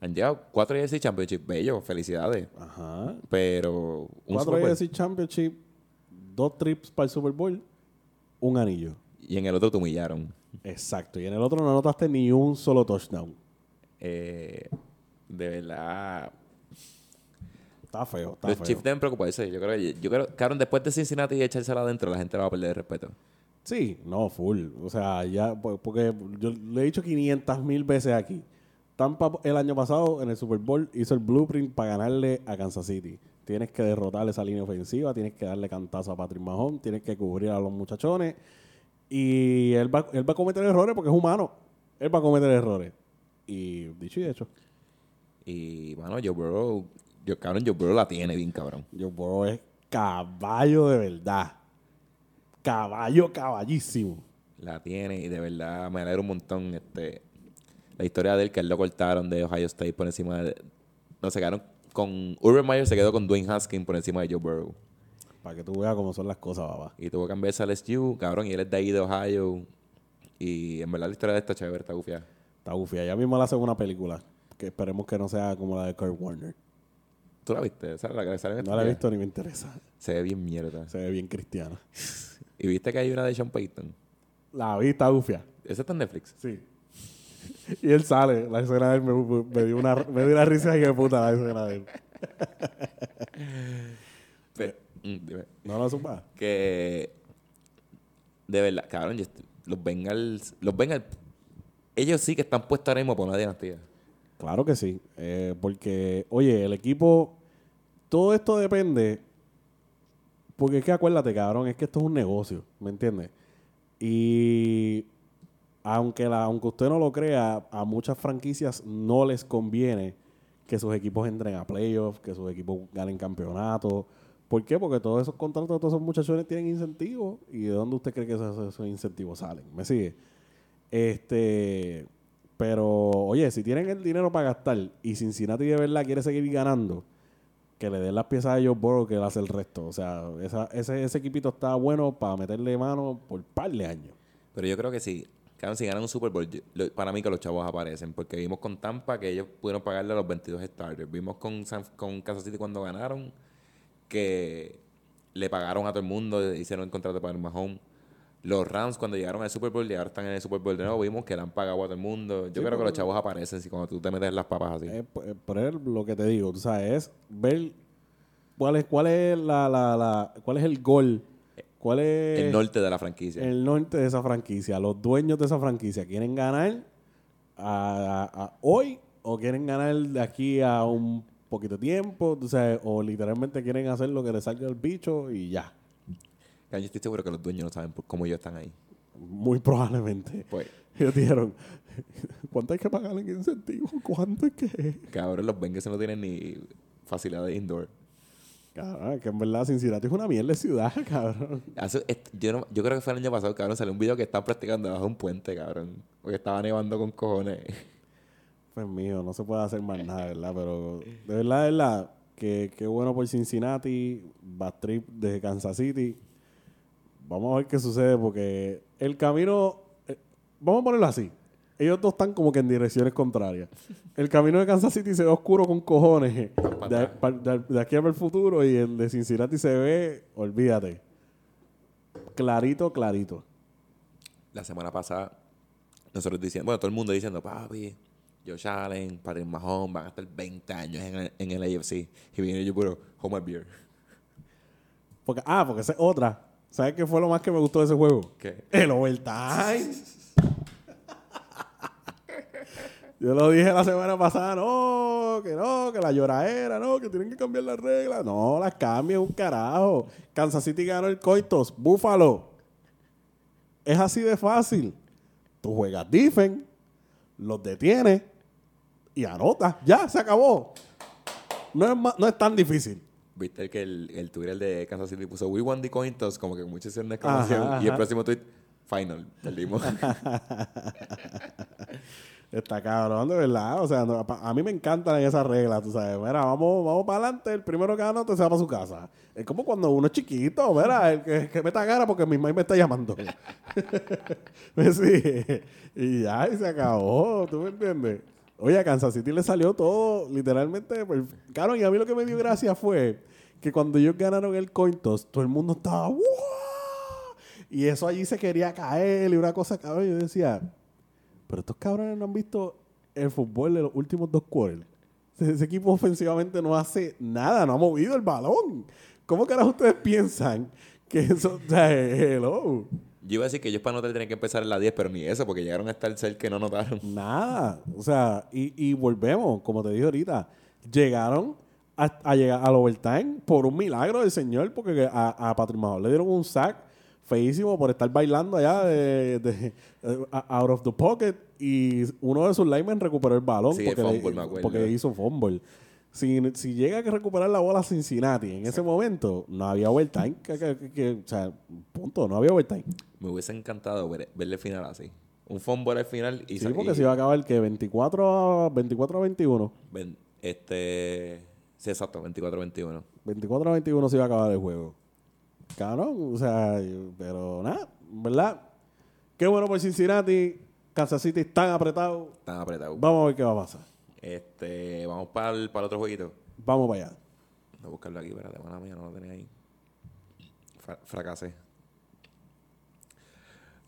Han llegado cuatro AFC Championship, bello, felicidades. Ajá. Pero un Cuatro. AFC Championship, dos trips para el Super Bowl, un anillo. y en el otro te humillaron. Exacto. Y en el otro no anotaste ni un solo touchdown. Eh, de verdad, Está feo, está los feo. Chiefs deben preocuparse. Yo creo que, yo creo, cabrón, después de Cincinnati y echársela adentro, la gente va a perder el respeto. Sí, no, full. O sea, ya, porque yo le he dicho 500 mil veces aquí. Tampa el año pasado en el Super Bowl hizo el blueprint para ganarle a Kansas City. Tienes que derrotar esa línea ofensiva, tienes que darle cantazo a Patrick Mahomes, tienes que cubrir a los muchachones. Y él va, él va a cometer errores porque es humano. Él va a cometer errores. Y dicho y hecho, Y, bueno, Joe Burrow, yo, cabrón, Joe Burrow la tiene bien, cabrón. Joe Burrow es caballo de verdad. Caballo, caballísimo. La tiene y de verdad me alegra un montón. Este, la historia de él, que él lo cortaron de Ohio State por encima de... No, se quedaron con... Urban Meyer se quedó con Dwayne Haskins por encima de Joe Burrow. Para que tú veas cómo son las cosas, papá. Y tuvo que cambiarse al SU, cabrón, y él es de ahí, de Ohio. Y en verdad la historia de esta chévere, está gufiada. Está bufia. Ya mismo le hacen una película. Que esperemos que no sea como la de Kurt Warner. ¿Tú la viste? Es la que sale en No la he días. visto ni me interesa. Se ve bien mierda. Se ve bien cristiana. ¿Y viste que hay una de Sean Payton? La vi, está bufia. Esa está en Netflix. Sí. Y él sale. La escena de él me, me dio, una, me dio una risa y que puta la escena de él. Mm, dime. No lo supa. que de verdad, cabrón, los Bengals, los Bengals, ellos sí que están puestos ahora mismo por una dinastía. Claro que sí. Eh, porque, oye, el equipo. Todo esto depende. Porque es que acuérdate, cabrón, es que esto es un negocio. ¿Me entiendes? Y. Aunque, aunque usted no lo crea, a muchas franquicias no les conviene que sus equipos entren a playoffs, que sus equipos ganen campeonatos. ¿Por qué? Porque todos esos contratos todos esos muchachones tienen incentivos. ¿Y de dónde usted cree que esos, esos incentivos salen? ¿Me sigue? Este. Pero, oye, si tienen el dinero para gastar y Cincinnati de verdad quiere seguir ganando, que le den las piezas a Joe Burrow que él hace el resto. O sea, ese, ese equipito está bueno para meterle mano por par de años. Pero yo creo que sí, cabrón, si ganan un Super Bowl, para mí que los chavos aparecen, porque vimos con Tampa que ellos pudieron pagarle a los 22 starters. Vimos con, San- con Kansas City cuando ganaron que le pagaron a todo el mundo, hicieron el contrato para el Mahomes. Los Rams cuando llegaron al Super Bowl y ahora están en el Super Bowl de nuevo, vimos que le han pagado a todo el mundo. Yo creo que los chavos aparecen si cuando tú te metes las papas así. Eh, eh, por él, lo que te digo, tú sabes, es ver cuál es, cuál es la, la, la- cuál es el gol, cuál es el norte de la franquicia. el norte de esa franquicia. Los dueños de esa franquicia quieren ganar a, a- a hoy o quieren ganar de aquí a un poquito de tiempo, tú sabes, o literalmente quieren hacer lo que le salga el bicho y ya. Yo estoy seguro que los dueños no saben por- cómo ellos están ahí. Muy probablemente. Pues, Ellos dijeron, ¿cuánto hay que pagar en incentivo? ¿Cuánto es que? cabrón, los Bengals no tienen ni facilidades indoor. Cabrón, que en verdad Cincinnati es una mierda de ciudad, cabrón. Hace- yo, no- yo creo que fue el año pasado, cabrón, salió un video que estaban practicando debajo de un puente, cabrón. Porque estaba nevando con cojones. Pues mío, no se puede hacer más nada, ¿verdad? Pero de verdad, de verdad, que, que bueno por Cincinnati, Bad Trip desde Kansas City. Vamos a ver qué sucede porque el camino, eh, vamos a ponerlo así. Ellos dos están como que en direcciones contrarias. El camino de Kansas City se ve oscuro con cojones de, pa- de- de aquí para el futuro y el de Cincinnati se ve, olvídate, clarito, clarito. La semana pasada, nosotros diciendo, bueno, todo el mundo diciendo, papi, Josh Allen, Patrick Mahomes van a estar 20 años en el, en el AFC. Y viene yo puro, home my beer. Porque, ah, porque esa es otra. ¿Sabes qué fue lo más que me gustó de ese juego? ¿Qué? El overtime. Yo lo dije la semana pasada, no, que no, que la lloradera, no, que tienen que cambiar las reglas. No, las cambian un carajo. Kansas City ganó el coitos, Búfalo. Es así de fácil. Tú juegas defense, los detienes y anotas. Ya, se acabó. No es, no es tan difícil. Viste que el, el Twitter de Kansas City puso We won the coin toss, como que muchos hicieron una exclamación. Ajá, Y el próximo tweet, final, perdimos. Está cabrón, de verdad. O sea, no, a mí me encantan esas reglas, tú sabes. Mira, vamos, vamos para adelante. El primero que anote se va para su casa. Es como cuando uno es chiquito, mira, el que, que meta cara porque mi mamá me está llamando. sí. Y ya, y se acabó. ¿Tú me entiendes? Oye, a Kansas City le salió todo, literalmente. Pues, claro, y a mí lo que me dio gracia fue que cuando ellos ganaron el coin toss, todo el mundo estaba ¡Wow! Y eso allí se quería caer y una cosa, Yo decía, pero estos cabrones no han visto el fútbol de los últimos dos quarters. Ese, equipo ofensivamente no hace nada, no ha movido el balón. ¿Cómo carajo ustedes piensan que eso, o hello? Yo iba a decir que ellos para anotar tenían que empezar en la 10, pero ni eso, porque llegaron hasta el ser que no notaron. Nada. O sea, y, y volvemos, como te dije ahorita, llegaron a, a llegar al overtime por un milagro del Señor, porque a, a Patrick le dieron un sack feísimo por estar bailando allá de, de- eh, out of the pocket y uno de sus linemen recuperó el balón Sí, porque, le- fumble, me acuerdo. porque hizo fumble. Si, si llega a recuperar la bola Cincinnati en ese momento, no había overtime. Que, que- que- que- o sea, punto, no había overtime. Me hubiese encantado ver, verle el final así. Un fumble al final y... Sí, porque y- se iba a acabar que 24 a, 24 a 21. ven- este... Sí, exacto, 24-21. 24 a 21 se iba a acabar el juego. Cabrón, o sea, pero nada, ¿verdad? Qué bueno por Cincinnati. Kansas City están apretados. Están apretados. Vamos a ver qué va a pasar. Este... Vamos para el, para el otro jueguito. Vamos para allá. Voy a buscarlo aquí, espérate, mala mía, no lo tenía ahí. Fra- fracasé.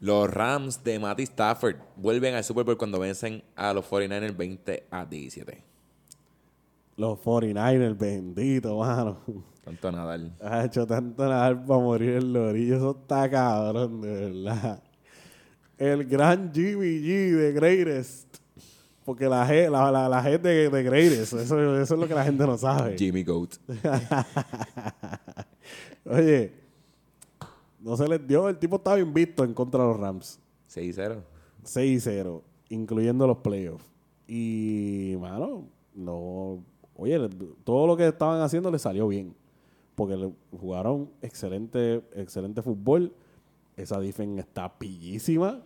Los Rams de Matty Stafford vuelven al Super Bowl cuando vencen a los 49ers 20 a 17. Los 49ers, bendito, mano. Tanto Nadal. Ha hecho tanto nada para morir el lorillo. Eso está cabrón, de verdad. El gran Jimmy G de Greatest. Porque la G, la, la, la G de, de Greatest. Eso, eso es lo que la gente no sabe. Jimmy Goat. Oye, no se les dio. El tipo estaba invicto en contra de los Rams. 6-0. 6-0, incluyendo los playoffs. Y, mano, no. Oye, todo lo que estaban haciendo le salió bien. Porque jugaron excelente, excelente fútbol. Esa defensa está pillísima.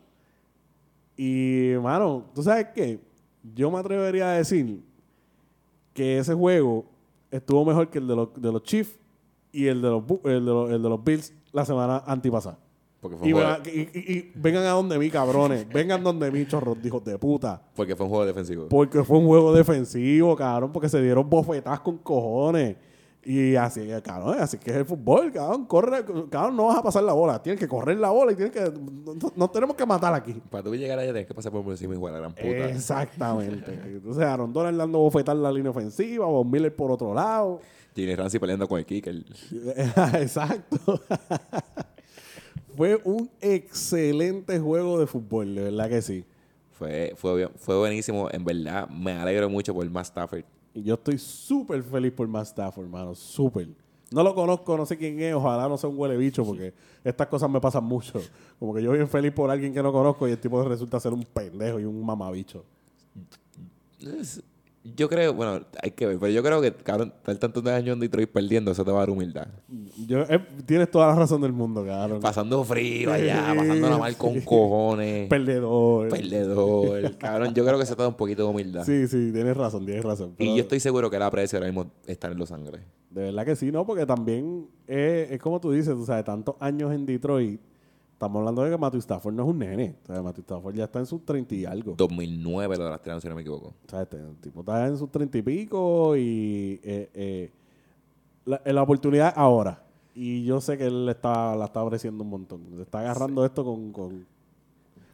Y, mano, ¿tú sabes qué? Yo me atrevería a decir que ese juego estuvo mejor que el de los, de los Chiefs y el de los, el de los, el de los Bills la semana antipasada. Porque fue, Y, un juego, vengan- y- y- y vengan a donde mí, cabrones. vengan donde mí, chorros, hijos de puta. porque fue un juego defensivo. Porque fue un juego defensivo, cabrón. Porque se dieron bofetadas con cojones. Y así, cabrón, así que es el fútbol, cabrón. Corre, cabrón, no vas a pasar la bola. Tienes que correr la bola y tienes que. No, tenemos que matar aquí. Para tú llegar allá tienes que pasar por encima igual, la gran puta. Exactamente. Entonces, Aaron Donald dando bofetar la línea ofensiva, Von Miller por otro lado. Jimmy Ramsey peleando con el kicker. Exacto. Fue un excelente juego de fútbol, de verdad que sí. Fue, fue, fue buenísimo. En verdad, me alegro mucho por Matt Stafford. Y yo estoy súper feliz por Matt Stafford, hermano. Súper. No lo conozco, no sé quién es. Ojalá no sea un huele bicho, porque estas cosas me pasan mucho. Como que yo bien feliz por alguien que no conozco y el tipo resulta ser un pendejo y un mamabicho. Es- Yo creo, bueno, hay que ver, pero yo creo que, cabrón, estar tantos años en Detroit perdiendo, eso te va a dar humildad. Yo, eh, tienes toda la razón del mundo, cabrón. Pasando frío allá, pasándola mal con cojones. Perdedor. Perdedor. Cabrón, yo creo que se te da un poquito de humildad. Sí, sí, tienes razón, tienes razón. Y yo estoy seguro que la aprecio ahora mismo estar en Los Ángeles. De verdad que sí, ¿no? Porque también es, es como tú dices, tú sabes, tantos años en Detroit. Estamos hablando de que Matthew Stafford no es un nene. O sea, Matthew Stafford ya está en sus 30 y algo. 2009 lo draftearon, si no me equivoco. O sea, este, el tipo está en sus 30 y pico y eh, eh, la, la oportunidad ahora. Y yo sé que él está, la está ofreciendo un montón. Le está agarrando esto con, con-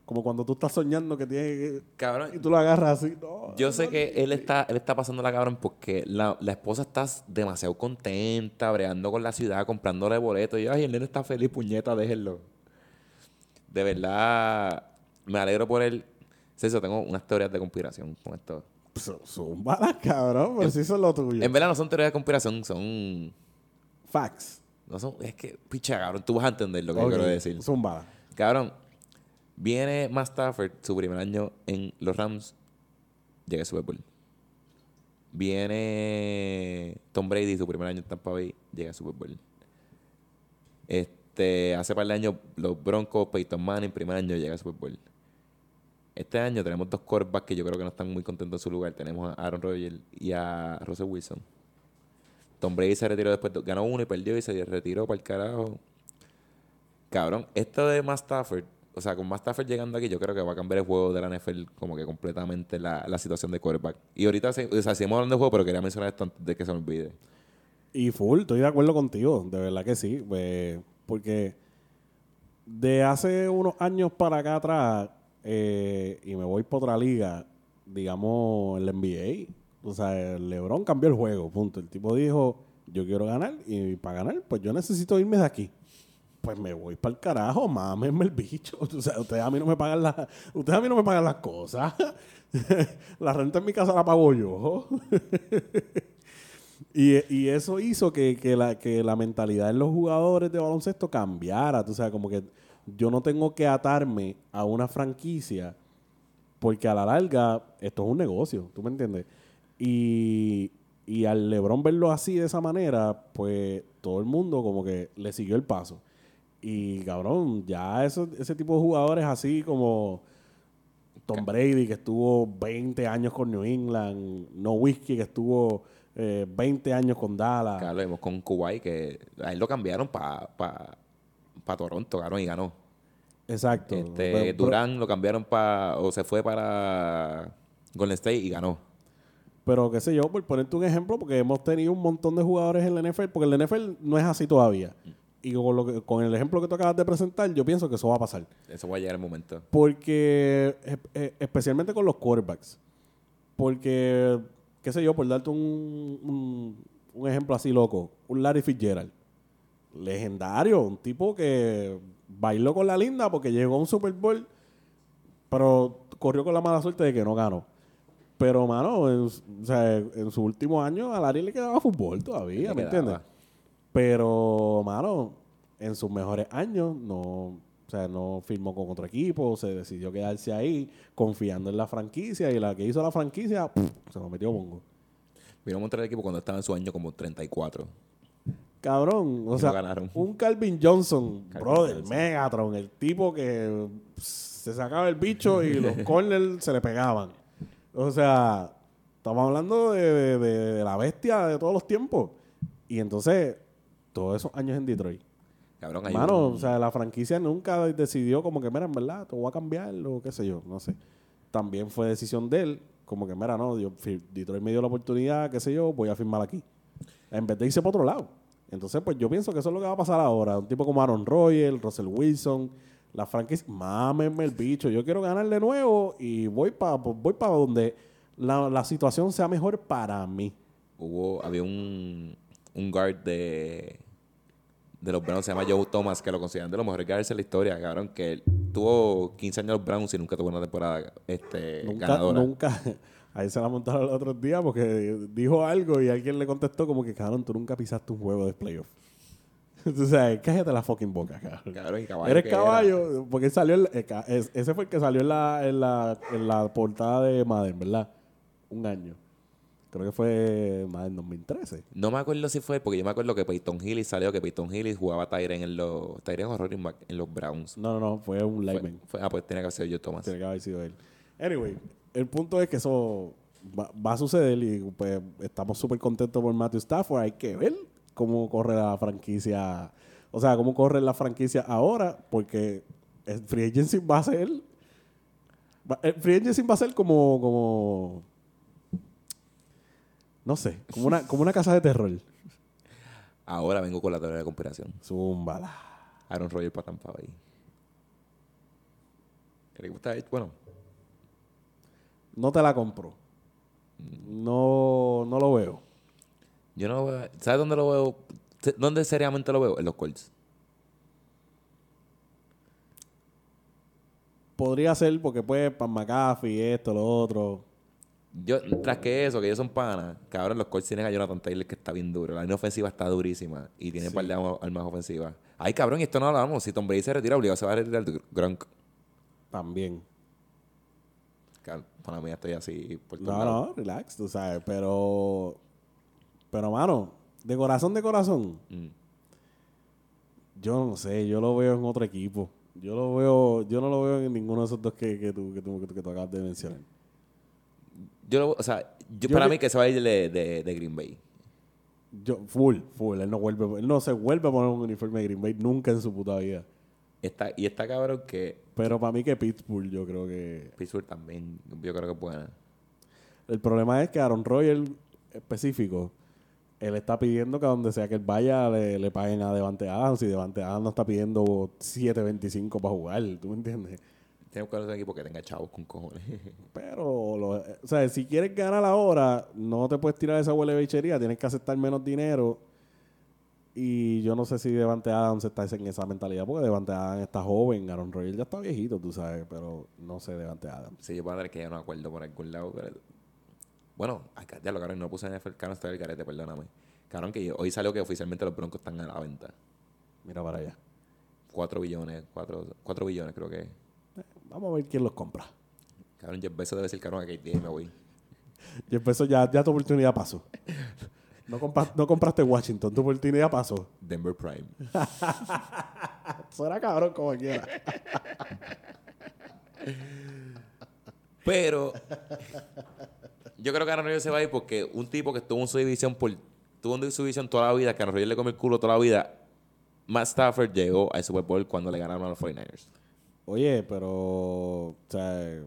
Como cuando tú estás soñando que tienes que- Cabrón, Y tú lo agarras así. No, Yo sé no, que él está, él está pasando la cabrón porque la, la esposa está demasiado contenta, breando con la ciudad, comprándole boletos. Y yo, ay, el nene está feliz, puñeta, déjenlo. De verdad, me alegro por él. Celso, tengo unas teorías de conspiración con esto. Son, son balas, cabrón, pero si eso es lo tuyo. En verdad no son teorías de conspiración, son... Facts. No son... Es que, picha, cabrón, tú vas a entender lo que Ok, yo quiero decir. Son balas. Cabrón, viene Matt Stafford, su primer año en los Rams, llega al Super Bowl. Viene Tom Brady, su primer año en Tampa Bay, llega al Super Bowl. Este, hace par de años, los Broncos, Peyton Manning, primer año llega al Super Bowl. Este año tenemos dos quarterbacks que yo creo que no están muy contentos en su lugar. Tenemos a Aaron Rodgers y a Russell Wilson. Tom Brady se retiró después, de- ganó uno y perdió y se retiró para el carajo. Cabrón, esto de Matt Stafford, o sea, con Matt Stafford llegando aquí, yo creo que va a cambiar el juego de la NFL como que completamente la, la situación de quarterback. Y ahorita, o seguimos hablando de juego, pero quería mencionar esto antes de que se me olvide. Y full, estoy de acuerdo contigo, de verdad que sí. pues, porque de hace unos años para acá atrás, eh, y me voy por otra liga, digamos el NBA, o sea, el LeBron cambió el juego, punto. El tipo dijo, yo quiero ganar, y para ganar, pues yo necesito irme de aquí. Pues me voy para el carajo, mámenme el bicho. O sea, ustedes a mí no me pagan las, ustedes a mí no me pagan las cosas. la renta en mi casa la pago yo. Y, y eso hizo que, que la, que la mentalidad de los jugadores de baloncesto cambiara. Tú sabes, como que yo no tengo que atarme a una franquicia porque a la larga esto es un negocio, ¿tú me entiendes? Y, y al LeBron verlo así, de esa manera, pues todo el mundo como que le siguió el paso. Y cabrón, ya eso, ese tipo de jugadores así como Tom Brady, que estuvo 20 años con New England, No Whiskey, que estuvo eh, 20 años con Dallas. Claro, lo vimos con Kuwait, que a él lo cambiaron para pa, pa Toronto, cabrón, y ganó. Exacto. Este, Pero- pero- Durán lo cambiaron para, o se fue para Golden State y ganó. Pero qué sé yo, por ponerte un ejemplo, porque hemos tenido un montón de jugadores en la NFL, porque el NFL no es así todavía. Y con, lo que- con el ejemplo que tú acabas de presentar, yo pienso que eso va a pasar. Eso va a llegar el momento. Porque, eh, eh, especialmente con los quarterbacks. Porque, qué sé yo, por darte un, un, un ejemplo así loco, un Larry Fitzgerald. Legendario, un tipo que bailó con la linda porque llegó a un Super Bowl, pero corrió con la mala suerte de que no ganó. Pero, mano, en, o sea, en su último año a Larry le quedaba fútbol todavía, ¿me entiendes? Pero, mano, en sus mejores años no, o sea, no firmó con otro equipo, se decidió quedarse ahí confiando en la franquicia y la que hizo la franquicia se lo metió bongo. Vino a montar el equipo cuando estaba en su año como 34. Cabrón, o Y sea, ganaron. un Calvin Johnson, Calvin brother, Johnson. Megatron, el tipo que se sacaba el bicho y los corners se le pegaban. O sea, estamos hablando de, de- de- de la bestia de todos los tiempos. Y entonces, todos esos años en Detroit. Cabrón, hay Mano, un- o sea, la franquicia nunca decidió como que, mira, en verdad, te voy a cambiar o qué sé yo, no sé. También fue decisión de él, como que, mira, no, yo, Detroit me dio la oportunidad, qué sé yo, voy a firmar aquí. En vez de irse para otro lado. Entonces, pues yo pienso que eso es lo que va a pasar ahora. Un tipo como Aaron Rodgers, Russell Wilson, la franquicia, mámenme el bicho, yo quiero ganar de nuevo y voy para voy para donde la, la situación sea mejor para mí. hubo, había un, un guard de, de los Browns, se llama Joe Thomas, que lo consideran de los mejores guards de la historia, cabrón, que él tuvo 15 años en los Browns y nunca tuvo una temporada este, Nunca, ganadora. nunca. Ahí se la montaron el otro día porque dijo algo y alguien le contestó como que, cabrón, tú nunca pisaste un juego de playoff. Tú sabes, cállate la fucking boca, cabrón. Cabrón, caballo Eres que era. caballo, porque salió, en eh, ese fue el que salió en la, en la, en la portada de Madden, ¿verdad? Un año. Creo que fue Madden 2013. No me acuerdo si fue, porque yo me acuerdo que Peyton Hillis salió, que Peyton Hillis jugaba Tyren en los, Tyren back en los Browns. No, no, no, fue un lineman. ah, pues tenía que haber sido Joe Thomas. Tiene que haber sido él. Anyway, el punto es que eso va, va a suceder y pues estamos súper contentos por Matthew Stafford. Hay que ver cómo corre la franquicia. O sea, cómo corre la franquicia ahora, porque el free agency va a ser. El free agency va a ser como. como no sé, como una, como una casa de terror. Ahora vengo con la teoría de conspiración. Zúmbala. Aaron Rodgers para Tampa Bay. ¿Qué le gusta? Bueno, No te la compro. No, no lo veo. yo no veo- ¿Sabes dónde lo veo? ¿Dónde seriamente lo veo? En los Colts. podría ser porque pues Pan McAfee, esto, lo otro. Yo, tras que eso, que ellos son panas, cabrón, los Colts tienen a Jonathan Taylor que está bien duro. La línea ofensiva está durísima y tiene un par de armas ofensivas. Ay, cabrón, y esto no hablamos. Si Tom Brady se retira, obligado se va a retirar Gronk. También. Para mí estoy así por No, no, relax, tú sabes, pero... Pero, mano, de corazón, de corazón, Mm. yo no sé, yo lo veo en otro equipo. Yo lo veo, yo no lo veo en ninguno de esos dos que, que, tú, que, tú, que tú- que tú acabas de mencionar. Yo, lo- o sea, yo, Yo para que- mí que se va a ir de, de, de Green Bay. Yo, full, full, él no vuelve, él no se vuelve a poner un uniforme de Green Bay nunca en su puta vida. Está, y está cabrón que Pero para mí que Pittsburgh, yo creo que... Pittsburgh también, yo creo que buena. El problema es que Aaron Rodgers específico, él está pidiendo que a donde sea que él vaya le, le paguen a Devante Adams y Devante Adams no está pidiendo 7.25 para jugar, ¿tú me entiendes? Tenemos que conocer un equipo que tenga chavos con cojones. Pero, lo- o sea, si quieres ganar ahora, no te puedes tirar esa huele bichería, tienes que aceptar menos dinero. Y yo no sé si Devante Adams está en esa mentalidad, porque Devante Adams está joven, Aaron Rodgers ya está viejito, tú sabes, pero no sé Devante Adams. sí, yo puedo tener que a un acuerdo por algún lado. pero- Bueno, acá, ya lo cabrón, no puse en el cabrón, está el garete, perdóname. Cabrón, que hoy salió que oficialmente los Broncos están a la venta. Mira para allá. 4 billones, 4, billones creo que es. Vamos a ver quién los compra. Cabrón, Jeff Bezos debe ser cabrón que me voy. Y empezó ya, ya tu oportunidad pasó. No, compa- no compraste Washington, tu oportunidad pasó. Denver Prime. Eso era cabrón como quiera. Pero yo creo que Aaron Rodgers se va a ir porque un tipo que estuvo en su división por tuvo en su división toda la vida, que Aaron Rodgers le come el culo toda la vida. Matt Stafford llegó al Super Bowl cuando le ganaron a los 49ers. Oye, pero. O sea.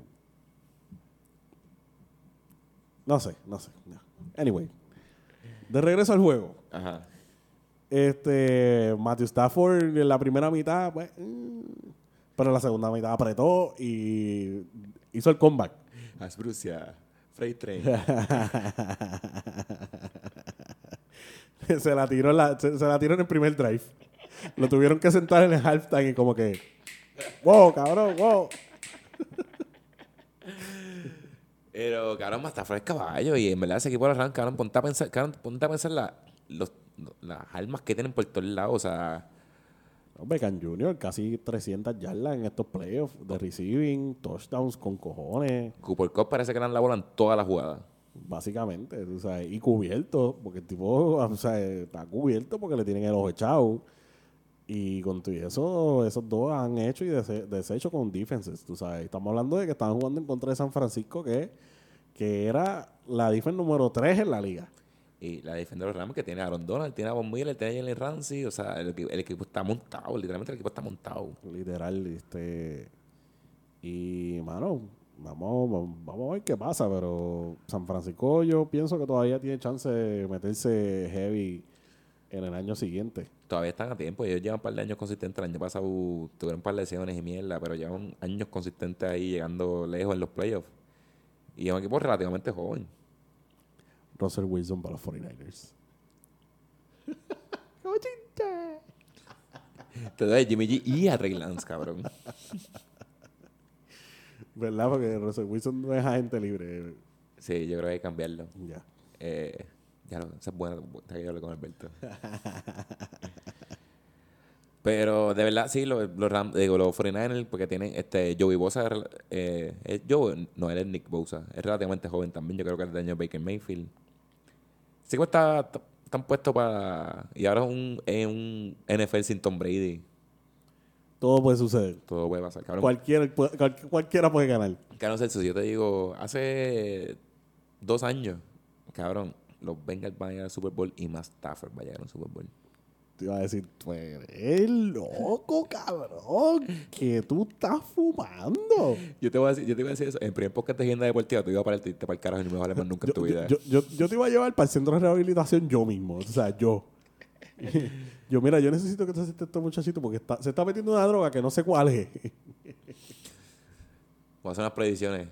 No sé, no sé. no. Anyway. De regreso al juego. Ajá. Este. Matthew Stafford en la primera mitad, pues. mm, pero en la segunda mitad apretó y hizo el comeback. Asbrucia. Freight Train. se la tiró en la- se, se la tiró en el primer drive. Lo tuvieron que sentar en el halftime y como que. Wow, cabrón, wow. Pero, cabrón, Matt Stafford es caballo y en verdad ese equipo de los Rams, cabrón, ponte a pensar, cabrón, ponte a pensar la- los- las armas que tienen por todos lados. O sea, No, Beckham Jr. casi 300 yardas en estos playoffs de receiving, touchdowns con cojones, Cooper Cup parece que le dan la bola en toda la jugada. básicamente, tú sabes, y cubierto, porque el tipo, o sea, está cubierto porque le tienen el ojo echado. Y eso, esos dos han hecho y dese- deshecho con defenses, tú sabes. Estamos hablando de que estaban jugando en contra de San Francisco, que, que era la defense número 3 en la liga. Y la defensa de los Rams que tiene a Aaron Donald, tiene a Von Miller, tiene a Jalen Ramsey. O sea, el, el equipo está montado. Literalmente el equipo está montado. Literal, este. Y, mano, vamos vamos a ver qué pasa, pero San Francisco yo pienso que todavía tiene chance de meterse heavy en el año siguiente. Todavía están a tiempo. Ellos llevan un par de años consistentes. El año pasado tuvieron un par de lesiones y mierda, pero llevan años consistentes ahí llegando lejos en los playoffs. Y es un equipo relativamente joven. Russell Wilson para los 49ers. Te doy a Jimmy G y a Ray Lance, cabrón. ¿Verdad? Porque Russell Wilson no es agente libre. Sí, yo creo que hay que cambiarlo. Ya. Eh, ya lo, esa es buena, está que yo hablé con Alberto. Pero de verdad, sí, los, Ram- digo, los 49ers, porque tienen este Joey Bosa, eh, es Joe, no, él es Nick Bosa, es relativamente joven también, yo creo que es del año Baker Mayfield. Sí que está, está- están puestos para, y ahora es un, es un NFL sin Tom Brady, Todo puede suceder. todo puede pasar, cabrón. Cualquiera, cualquiera puede ganar. Cabrón Celso, yo te digo, hace dos años, cabrón, los Bengals van a llegar al Super Bowl y más Stafford va a llegar al Super Bowl. Te iba a decir, tú eres loco, cabrón. Que tú estás fumando. Yo te voy a decir, yo te iba a decir eso. En el primer podcast de Agenda Deportiva, tú ibas para el irte para el carajo y no me vas a hablar más nunca en tu vida. yo, yo, yo te iba a llevar para el centro de rehabilitación yo mismo. O sea, yo. yo, mira, yo necesito que te aceptes este muchachito porque está- se está metiendo una droga que no sé cuál es. Voy a hacer unas predicciones.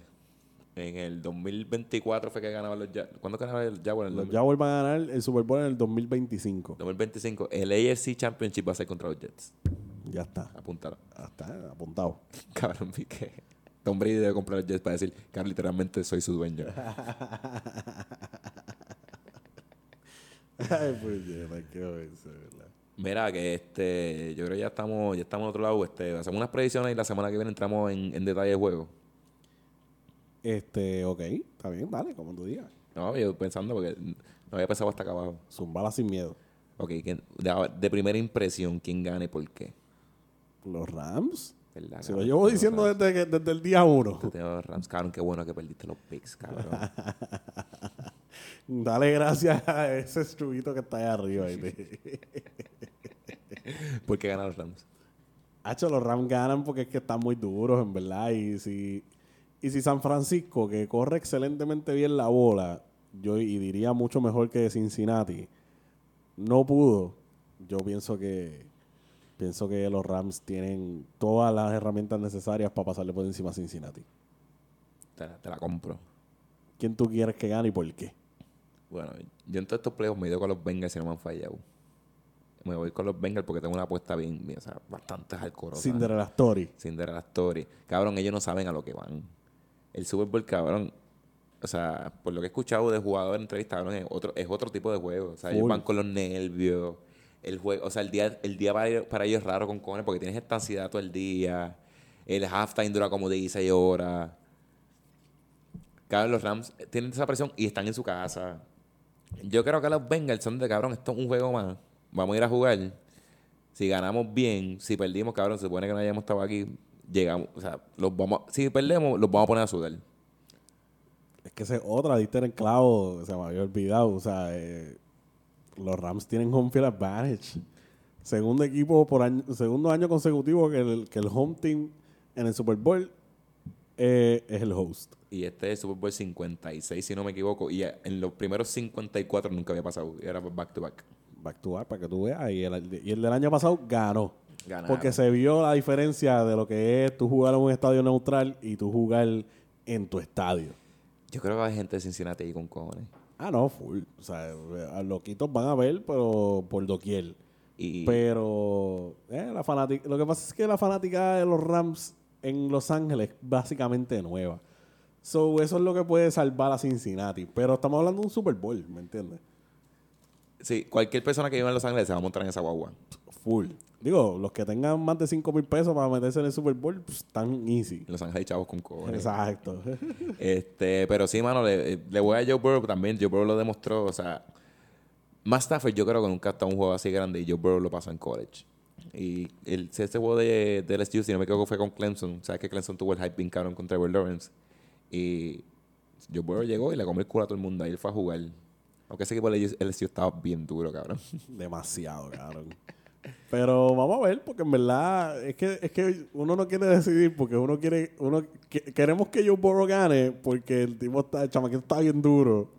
En el 2024 fue que ganaban los Jaguars. ¿Cuándo ganaban el Jaguars? Los Jaguars van a ganar el Super Bowl en el 2025. 2025. El AFC Championship va a ser contra los Jets. Ya está. Apúntalo. Ya está apuntado. Cabrón, Piqué. Tom Brady debe comprar el Jets para decir, que literalmente soy su dueño. Ay, pues ya, qué ¿verdad? Mira, que este, yo creo que ya estamos, ya estamos en otro lado. Este, hacemos unas predicciones y la semana que viene entramos en, en detalle de juego. Este, ok, está bien, dale, como tú digas. No, yo pensando porque no había pensado hasta acá abajo. Zumbala sin miedo. Ok, ¿quién- de, de primera impresión, ¿quién gana y por qué? Los Rams. ¿Verdad, Se lo cabrón? llevo Los diciendo Rams. desde, que- desde el día uno. Tú tienes los Rams, cabrón, qué bueno que perdiste los picks, cabrón. Dale gracias a ese estrubito que está ahí arriba. ¿viste? ¿Por qué ganan los Rams? Hacho, los Rams ganan porque es que están muy duros, en verdad. Y si, y si San Francisco, que corre excelentemente bien la bola, yo y diría mucho mejor que Cincinnati, no pudo, yo pienso que pienso que los Rams tienen todas las herramientas necesarias para pasarle por encima a Cincinnati. Te, la- te la compro. ¿Quién tú quieres que gane y por qué? Bueno, yo en todos estos playoffs me he ido con los Bengals y no me han fallado. Me voy con los Bengals porque tengo una apuesta bien, bien, o sea, bastante hardcore. Cinderella Story. Cinderella Story. Cabrón, ellos no saben a lo que van. El Super Bowl, cabrón, o sea, por lo que he escuchado de jugadores en entrevistas, cabrón, es otro, es otro tipo de juego. O sea, ellos van con los nervios. El juego, o sea, el día, el día para, ellos, para ellos es raro con cojones porque tienes esta ansiedad todo el día. El halftime dura como 16 horas. Cabrón, los Rams tienen esa presión y están en su casa. Yo creo que los Bengals son de cabrón, esto es un juego más. Vamos a ir a jugar. Si ganamos bien, si perdimos, cabrón, se supone que no hayamos estado aquí, llegamos, o sea, los vamos, a- si perdemos, los vamos a poner a sudar. Es que esa es otra, diste en el clavo, se me había olvidado. O sea, eh, los Rams tienen home field advantage. Segundo equipo por año, segundo año consecutivo que el, que el home team en el Super Bowl eh, es el host. Y este es Super Bowl 56, si no me equivoco. Y en los primeros 54 nunca había pasado. Era back to back. Back to back, para que tú veas. Y el, y el del año pasado ganó. Ganaron. Porque se vio la diferencia de lo que es tú jugar en un estadio neutral y tú jugar en tu estadio. Yo creo que hay gente de Cincinnati ahí con cojones. Ah, no, full. O sea, a loquitos van a ver, pero por doquier. Y Pero eh, la fanática, lo que pasa es que la fanática de los Rams en Los Ángeles es básicamente nueva. So, eso es lo que puede salvar a Cincinnati. Pero estamos hablando de un Super Bowl, ¿me entiendes? sí, cualquier persona que viva en Los Ángeles se va a montar en esa guagua. Full. Digo, los que tengan más de 5 mil pesos para meterse en el Super Bowl, pues, están easy. Los Ángeles hay chavos con cojones. Exacto. Este, pero sí, mano, le, le voy a Joe Burrow también. Joe Burrow lo demostró. O sea, más Stafford yo creo que nunca estado un juego así grande y Joe Burrow lo pasó en college. Y el, ese juego de, de LSU, si no me equivoco, fue con Clemson. Sabes que Clemson tuvo el hype bien cabrón con Trevor Lawrence. Y Joe Burrow llegó y le comió el culo a todo el mundo. Ahí él fue a jugar. Aunque ese equipo de LSU estaba bien duro, cabrón. Demasiado, cabrón. Pero vamos a ver, porque en verdad es que, es que uno no quiere decidir porque uno quiere, uno que- queremos que Joe Burrow gane porque el tipo está, el chamaquito está bien duro.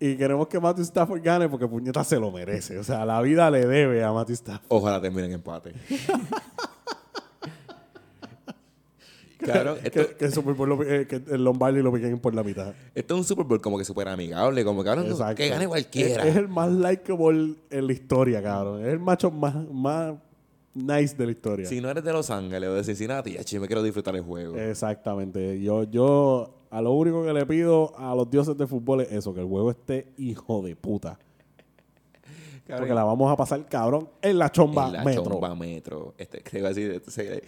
Y queremos que Matthew Stafford gane porque puñeta se lo merece. O sea, la vida le debe a Matthew Stafford. Ojalá terminen en empate. Esto, Que, que el Super Bowl lo- eh, que el Lombardi lo piquen por la mitad. esto es un Super Bowl como que súper amigable, como cabrón, Exacto. que gane cualquiera. Es, es el más likeable en la historia, cabrón. Es el macho más, más nice de la historia. Si no eres de Los Ángeles o de Cincinnati, ya, me quiero disfrutar el juego. Exactamente. Yo, yo a lo único que le pido a los dioses de fútbol es eso, que el juego esté hijo de puta. Cabrón, Porque la vamos a pasar cabrón en la chomba en la metro. chomba metro. Este, que te iba a decir, entonces,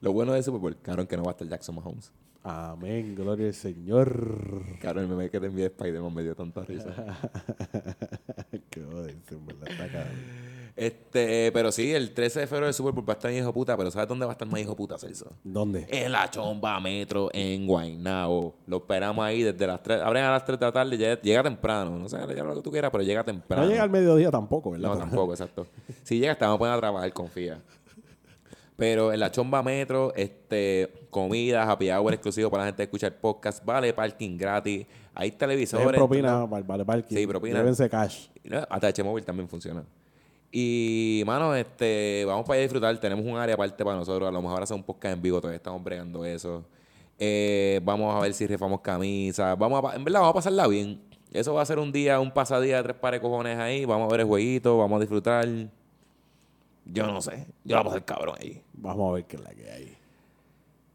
lo bueno de Super Bowl, cabrón, que no va a estar Jackson Mahomes. Amén, gloria al Señor. Cabrón, el meme que te envié de Spider-Man me dio tanta risa. Qué joderse, en verdad, está cabrón. este, pero sí, el 13 de febrero el Super Bowl va a estar en hijo puta, pero ¿sabes dónde va a estar más hijo puta, Celso? ¿Dónde? En la chomba metro en Guaynabo. Lo esperamos ahí desde las 3. Abren a las 3 de la tarde, llega, llega temprano. No sé, llama lo que tú quieras, pero llega temprano. No llega al mediodía tampoco, ¿verdad? No, tampoco, exacto. Si llegas, te vamos a poner a trabajar, confía. Pero en la Chomba Metro, este, comida, happy hour exclusivo para la gente que escucha el podcast, vale parking gratis, hay televisores. propina, vale, vale, parking. Sí, propina. Llévense cash. ¿no? Hasta H-Móvil también funciona. Y, mano, este, vamos para allá a disfrutar. Tenemos un área aparte para nosotros. A lo mejor hacer un podcast en vivo, todavía estamos bregando eso. Eh, vamos a ver si rifamos camisas. Vamos a, en verdad, vamos a pasarla bien. Eso va a ser un día, un pasadía de tres pares de cojones ahí. Vamos a ver el jueguito, vamos a disfrutar. Yo no sé. Yo la voy a pasar cabrón ahí. Vamos a ver qué es la que hay.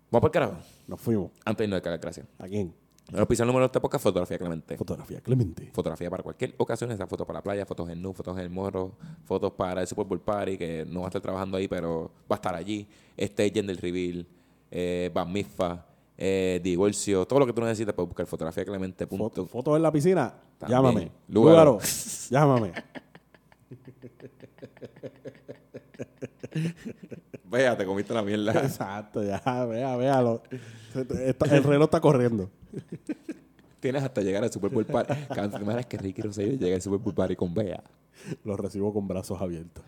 Vamos por carajo. Nos fuimos. Antes de irnos de cagar, gracias. ¿A quién? El número de este podcast, Fotografía Clemente. Fotografía Clemente. Fotografía para cualquier ocasión, esas fotos para la playa, fotos en nu, fotos en el morro, fotos para el Super Bowl Party, que no va a estar trabajando ahí, pero va a estar allí. Este del reveal, eh, Van Mifa, eh, divorcio, todo lo que tú necesitas para buscar fotografía Clemente. Foto, fotos en la piscina. También. Llámame. Lúgaro. Llámame. Vea, te comiste la mierda. Exacto, ya, vea, véalo. El reloj está corriendo. Tienes hasta llegar al Super Bowl Party. Cada semana es que Ricky Rosselló llega al Super Bowl Party con Bea. Lo recibo con brazos abiertos.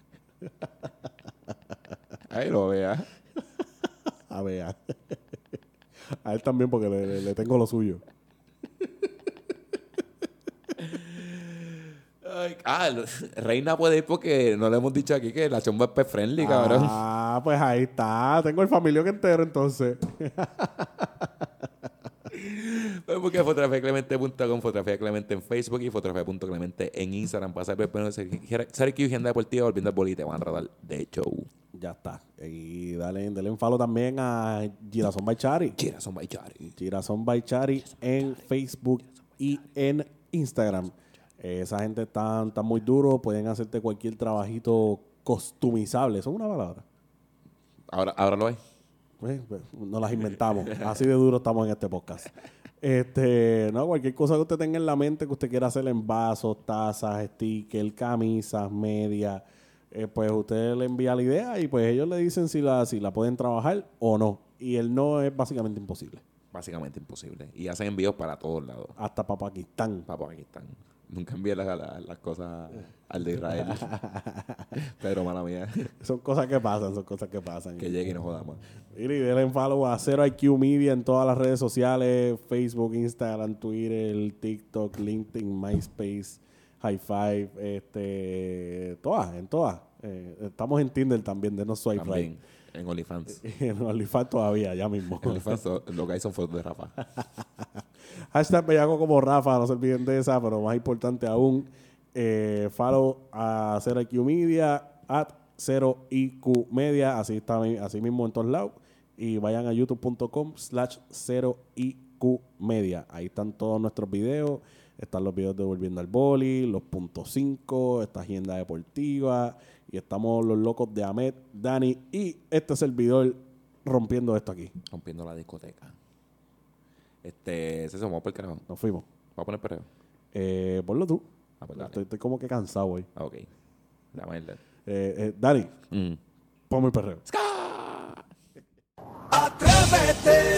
Ahí lo vea. A ver. A él también porque le- le tengo lo suyo. Ay, ah, Reina puede ir porque no le hemos dicho aquí que la chomba es pet friendly, cabrón. Ah, pues ahí está. Tengo el familión entero entonces. Pues porque fotografiaclemente.com, fotografía Clemente en Facebook y fotografía.clemente en Instagram. Para saber, pero ser que agenda deportiva, volviendo al bolite, van a tratar de show. Ya está. Y dale, dale un follow también a Girasón by Chari. Chira, son baichari. Girasón by Chari en Facebook y en Instagram. Eh, esa gente está, está muy duro. Pueden hacerte cualquier trabajito customizable. Eso es una palabra. Ahora, ahora lo hay. Pues, pues, no las inventamos. Así de duro estamos en este podcast. Este, no, cualquier cosa que usted tenga en la mente que usted quiera hacer en vasos, tazas, stickers, camisas, medias, eh, pues usted le envía la idea y pues ellos le dicen si la, si la pueden trabajar o no. Y el no es básicamente imposible. Básicamente imposible. Y hacen envíos para todos lados. Hasta para Pakistán. Para Pakistán. Nunca envié la- la- las cosas al de Israel. Pero mala mía. Son cosas que pasan, son cosas que pasan. que llegue y no jodamos. Y denle follow a 0IQ Media en todas las redes sociales, Facebook, Instagram, Twitter, TikTok, LinkedIn, MySpace, High Five, este, todas, en todas. Eh, estamos en Tinder también, de no swipe También en OnlyFans. En OnlyFans todavía, ya mismo. En OnlyFans lo que hay son fotos de Rafa. Hashtag Bellaco como Rafa, no se olviden de esa, pero más importante aún, eh, follow a 0IQ Media, at 0IQ Media, así, está, así mismo en todos lados. Y vayan a youtube.com slash 0IQ Media. Ahí están todos nuestros videos. Están los videos de Volviendo al Boli, los puntos 5, esta agenda deportiva. Y estamos los locos de Ahmed, Dani y este servidor rompiendo esto aquí. Rompiendo la discoteca. Este, se vamos por el carajo. Nos fuimos. Vamos a poner perreo. Eh, ponlo tú. Ah, pues estoy, estoy como que cansado hoy. Ah, ok. Dame el. Eh, eh, Dani, Mm. ponme el perreo. Atrévete